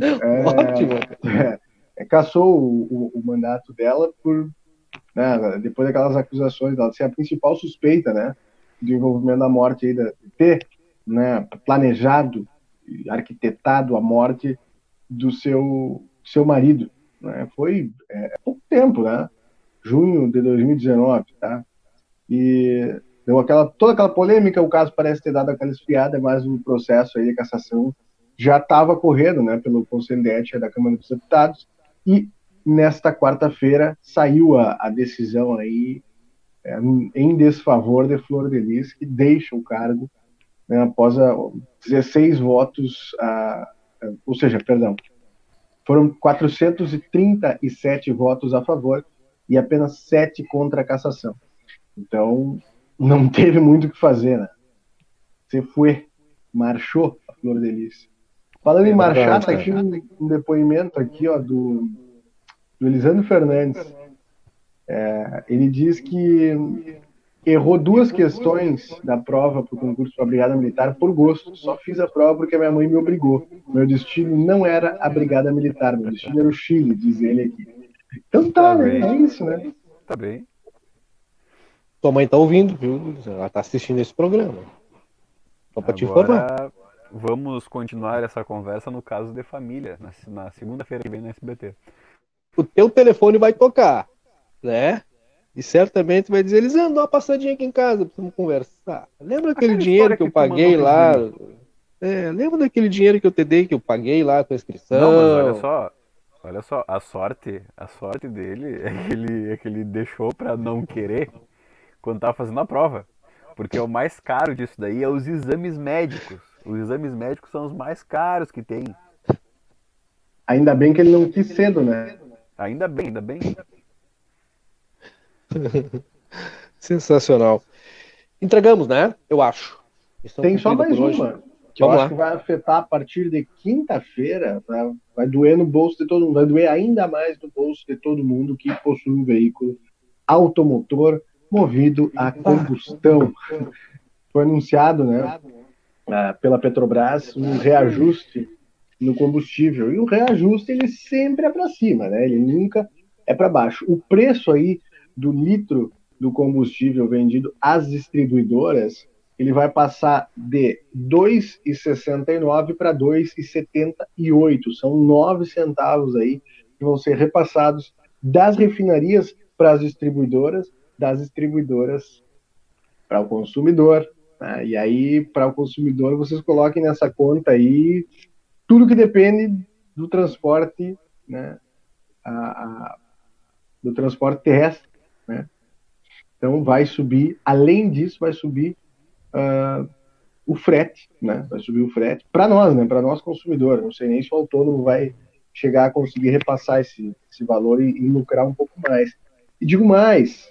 É, ótimo. é, é, cassou o, o- o mandato dela por né, depois daquelas acusações dela de ser a principal suspeita, né, do envolvimento da morte aí da de ter, né, planejado, arquitetado a morte do seu seu marido, né? Foi é, há pouco tempo, né? Junho de 2019, tá? E deu aquela toda aquela polêmica, o caso parece ter dado aquela esfriada, mas o processo aí de cassação já estava correndo, né, pelo Conselho de Ética da Câmara dos Deputados e nesta quarta-feira saiu a, a decisão aí é, em desfavor de Flor de Lis, que deixa o cargo né, após a, 16 votos, a, ou seja, perdão, foram 437 votos a favor e apenas 7 contra a cassação. Então, não [LAUGHS] teve muito o que fazer, né? Você foi, marchou a Flor de Lis. Falando em marchar, tá aqui um, um depoimento aqui, ó, do, do Elisandro Fernandes. É, ele diz que errou duas questões da prova para o concurso para a Brigada Militar por gosto. Só fiz a prova porque minha mãe me obrigou. Meu destino não era a Brigada Militar, meu destino era o Chile, diz ele aqui. Então tá, Tá né? É isso, né? Tá bem. tua mãe tá ouvindo, viu? Ela tá assistindo esse programa. Só pra te informar. Vamos continuar essa conversa no caso de família, na, na segunda-feira que vem no SBT. O teu telefone vai tocar, né? E certamente vai dizer, eles andam uma passadinha aqui em casa, precisamos conversar. Lembra aquele Aquela dinheiro que eu que paguei lá? É, lembra daquele dinheiro que eu te dei que eu paguei lá com a inscrição? Não, mas olha só, Olha só, a sorte, a sorte dele [LAUGHS] é que ele, é que ele deixou para não querer quando tava fazendo a prova. Porque o mais caro disso daí é os exames médicos. Os exames médicos são os mais caros que tem. Ainda bem que ele não quis cedo, né? Ainda bem, ainda bem. [LAUGHS] Sensacional. Entregamos, né? Eu acho. Estamos Tem só mais uma. Que Vamos eu lá. acho que vai afetar a partir de quinta-feira. Vai, vai doer no bolso de todo mundo. Vai doer ainda mais no bolso de todo mundo que possui um veículo automotor movido a combustão. Foi anunciado, né, ah, pela Petrobras, um reajuste no combustível. E o reajuste ele sempre é para cima, né? Ele nunca é para baixo. O preço aí do litro do combustível vendido às distribuidoras, ele vai passar de 2,69 para 2,78. São 9 centavos aí que vão ser repassados das refinarias para as distribuidoras das distribuidoras para o consumidor. Né? E aí, para o consumidor, vocês coloquem nessa conta aí tudo que depende do transporte, né? A, a, do transporte terrestre. Né? Então, vai subir, além disso, vai subir uh, o frete, né? Vai subir o frete para nós, né? Para nós consumidores. Não sei nem se o autônomo vai chegar a conseguir repassar esse, esse valor e, e lucrar um pouco mais. E digo mais,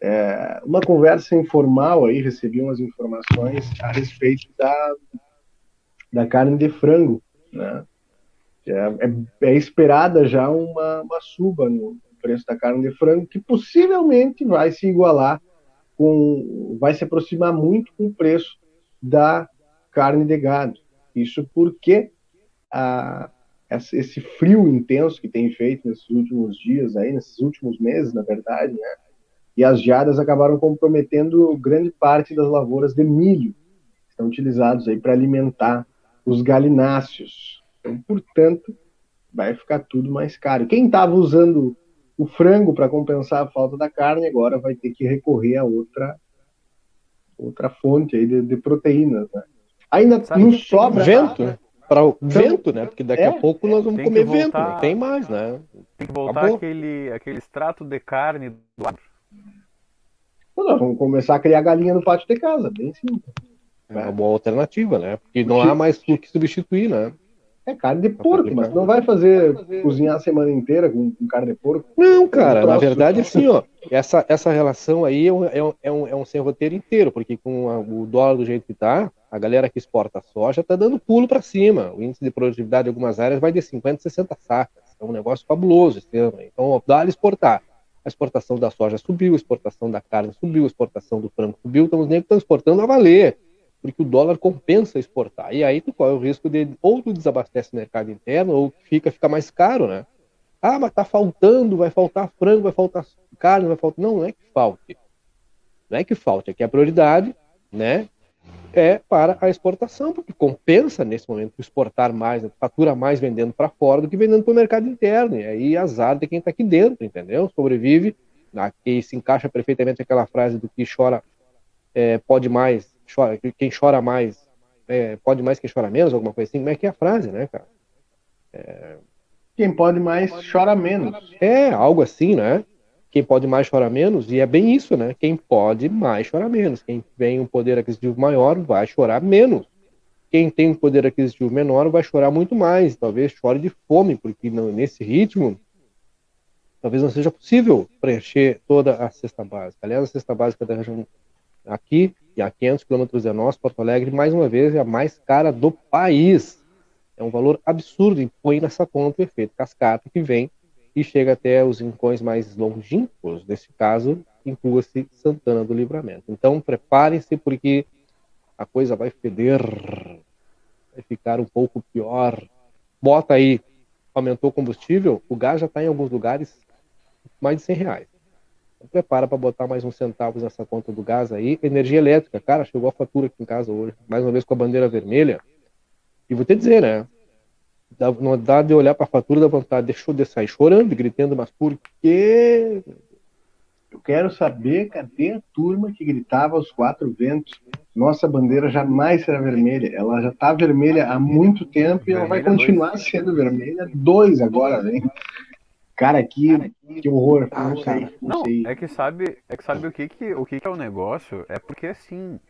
é, uma conversa informal aí, recebi umas informações a respeito da, da carne de frango, né? É, é, é esperada já uma, uma suba no preço da carne de frango, que possivelmente vai se igualar com, vai se aproximar muito com o preço da carne de gado. Isso porque a, esse frio intenso que tem feito nesses últimos dias aí, nesses últimos meses, na verdade, né? e as geadas acabaram comprometendo grande parte das lavouras de milho, que estão utilizados aí para alimentar os galináceos. Então, portanto, vai ficar tudo mais caro. Quem estava usando o frango para compensar a falta da carne agora vai ter que recorrer a outra outra fonte aí de, de proteínas, né? Ainda Sabe não sobra vento, né? para o então, vento, né? Porque daqui é, a pouco nós vamos comer voltar, vento, não tem mais, né? Tem que voltar aquele aquele extrato de carne do agro nós vamos começar a criar galinha no pátio de casa, bem simples. É uma boa alternativa, né? Porque não há mais o que substituir, né? É carne de porco, mas não vai fazer cozinhar a semana inteira com, com carne de porco. Não, cara, na verdade, assim, ó, essa, essa relação aí é um, é um, é um, é um sem roteiro inteiro, porque com a, o dólar do jeito que tá, a galera que exporta soja tá dando pulo para cima. O índice de produtividade de algumas áreas vai de 50 60 sacas. É um negócio fabuloso esse ano. Então, dá exportar a exportação da soja subiu, a exportação da carne subiu, a exportação do frango subiu, então os negros estão exportando a valer, porque o dólar compensa exportar. E aí tu corre o risco de ou tu desabastece o mercado interno, ou fica, fica mais caro, né? Ah, mas tá faltando, vai faltar frango, vai faltar carne, vai faltar. Não, não é que falte. Não é que falte, é que a prioridade, né? é para a exportação, porque compensa nesse momento exportar mais, né? fatura mais vendendo para fora do que vendendo para o mercado interno. E aí azar de quem está aqui dentro, entendeu? Sobrevive. Aqui se encaixa perfeitamente aquela frase do que chora é, pode mais, chora, quem chora mais é, pode mais quem chora menos, alguma coisa assim. Como é que é a frase, né, cara? É... Quem pode mais chora menos. É, algo assim, né? quem pode mais chora menos, e é bem isso, né? Quem pode mais chora menos. Quem tem um poder aquisitivo maior vai chorar menos. Quem tem um poder aquisitivo menor vai chorar muito mais. Talvez chore de fome, porque não, nesse ritmo talvez não seja possível preencher toda a cesta básica. Aliás, a cesta básica da região aqui e a 500 quilômetros de nós, Porto Alegre, mais uma vez, é a mais cara do país. É um valor absurdo e põe nessa conta o efeito cascata que vem e chega até os rincões mais longínquos, nesse caso, inclua-se Santana do Livramento. Então, preparem-se porque a coisa vai feder, vai ficar um pouco pior. Bota aí, aumentou o combustível, o gás já está em alguns lugares mais de 100 reais. Prepara para botar mais uns centavos nessa conta do gás aí. Energia elétrica, cara, chegou a fatura aqui em casa hoje, mais uma vez com a bandeira vermelha. E vou te dizer, né? dá, não dá de olhar para a fatura da vontade, deixou de sair chorando, gritando, mas por quê? Eu quero saber cadê a turma que gritava aos quatro ventos nossa bandeira jamais será vermelha. Ela já está vermelha há muito tempo e ela vai continuar sendo vermelha. Dois agora, vem. Cara, que, que horror. Ah, não sei. Não, não sei. é que sabe, é que sabe o que que o que, que é o negócio? É porque assim,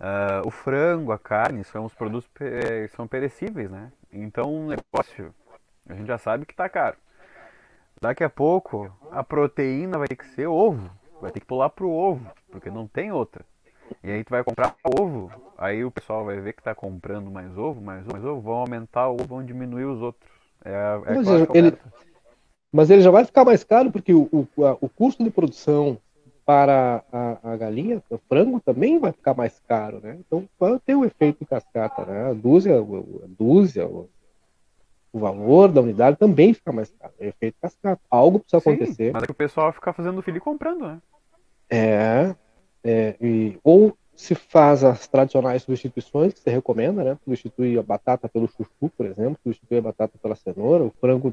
uh, o frango, a carne são os produtos são perecíveis, né? Então o negócio a gente já sabe que tá caro. Daqui a pouco a proteína vai ter que ser ovo, vai ter que pular pro ovo, porque não tem outra. E aí tu vai comprar ovo, aí o pessoal vai ver que está comprando mais ovo, mais ovo, mais ovo, vão aumentar o ovo, vão diminuir os outros. É, é mas, ele, mas ele já vai ficar mais caro porque o, o, o custo de produção para a, a, galinha, o frango também vai ficar mais caro, né? Então vai ter o efeito de cascata, né? A dúzia, a dúzia, o, o valor da unidade também fica mais caro. É efeito cascata. Algo precisa Sim, acontecer. Mas é que o pessoal vai ficar fazendo filho e comprando, né? É, é, e, ou se faz as tradicionais substituições que você recomenda, né? Substituir a batata pelo chuchu, por exemplo, substituir a batata pela cenoura, o frango,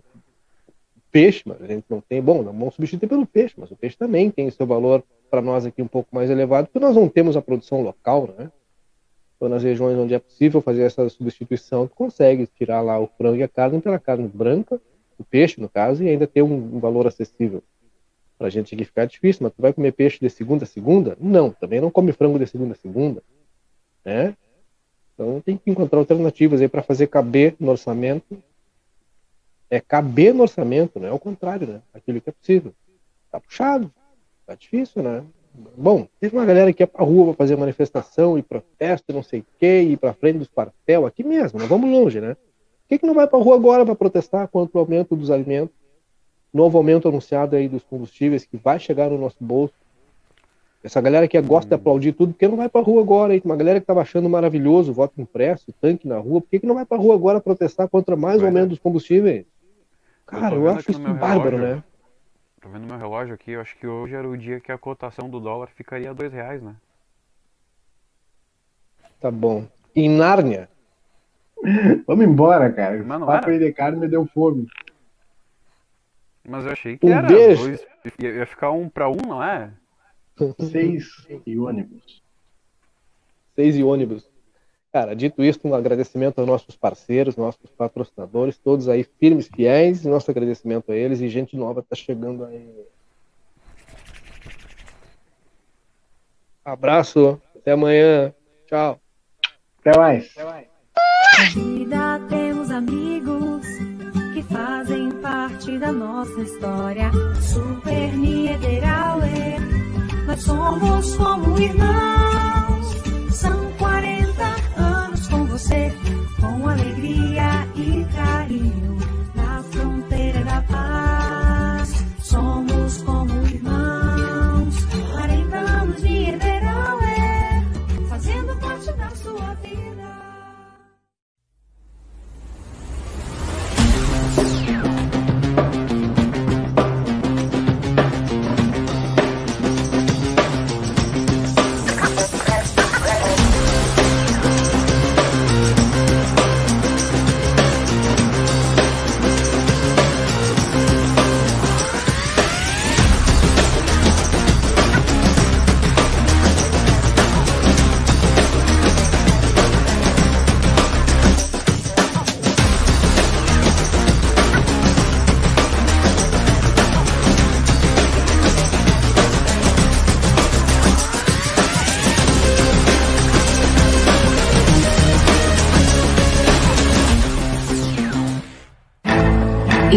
peixe, mas a gente não tem. Bom, não vamos substituir pelo peixe, mas o peixe também tem seu valor para nós aqui um pouco mais elevado, porque nós não temos a produção local, né? Então, nas regiões onde é possível fazer essa substituição, tu consegue tirar lá o frango e a carne pela carne branca, o peixe, no caso, e ainda ter um, um valor acessível. Pra gente aqui ficar difícil, mas tu vai comer peixe de segunda a segunda? Não, também não come frango de segunda a segunda. Né? Então tem que encontrar alternativas aí para fazer caber no orçamento. É caber no orçamento, não é o contrário, né? Aquilo que é possível. Tá puxado, tá difícil, né? Bom, teve uma galera que ia pra rua pra fazer manifestação e protesto, não sei o quê, e ir pra frente dos quartel, aqui mesmo, não vamos longe, né? Por que, que não vai pra rua agora para protestar contra o aumento dos alimentos? novo aumento anunciado aí dos combustíveis que vai chegar no nosso bolso. Essa galera que gosta de aplaudir tudo, por que não vai pra rua agora? Hein? Uma galera que estava achando maravilhoso o voto impresso, tanque na rua, por que, que não vai pra rua agora protestar contra mais aumento dos combustíveis? Cara, eu, eu acho isso bárbaro, relógio, né? Tô vendo meu relógio aqui, eu acho que hoje era o dia que a cotação do dólar ficaria a dois reais, né? Tá bom. Em Nárnia? [LAUGHS] Vamos embora, cara. Mas não Papo aí de carne me deu fome. Mas eu achei que um era beijo. dois. Ia ficar um para um, não é? Seis e ônibus. Seis e ônibus. Cara, dito isso, um agradecimento aos nossos parceiros, nossos patrocinadores, todos aí firmes, fiéis, nosso agradecimento a eles e gente nova tá chegando aí. Abraço, até amanhã, tchau. Até mais. Até mais. vida temos amigos que fazem parte da nossa história. Super Niederauer, nós somos como irmãos. Com alegria e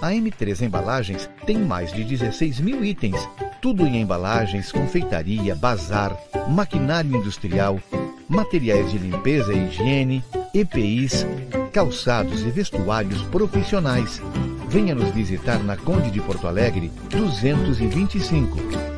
A M3 Embalagens tem mais de 16 mil itens, tudo em embalagens, confeitaria, bazar, maquinário industrial, materiais de limpeza e higiene, EPIs, calçados e vestuários profissionais. Venha nos visitar na Conde de Porto Alegre, 225.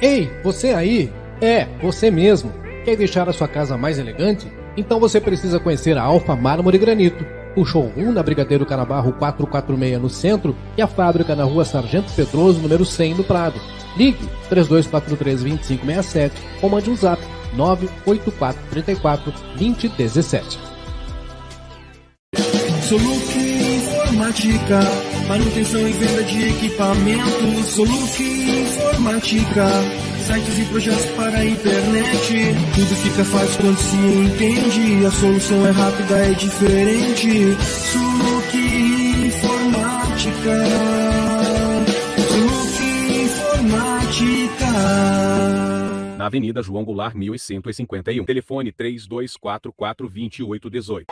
Ei, você aí? É, você mesmo. Quer deixar a sua casa mais elegante? Então você precisa conhecer a Alfa Mármore e Granito. O showroom na Brigadeiro Canabarro 446 no centro e a fábrica na rua Sargento Pedroso, número 100 no Prado. Ligue 3243-2567 ou mande um zap 98434 2017. Soluc Informática, manutenção e venda de equipamentos. Soluc Informática, sites e projetos para a internet. Tudo fica fácil quando se entende. A solução é rápida, é diferente. Soluc Informática. Soluc Informática. Na Avenida João Goulart 1151. Telefone 3244 2818.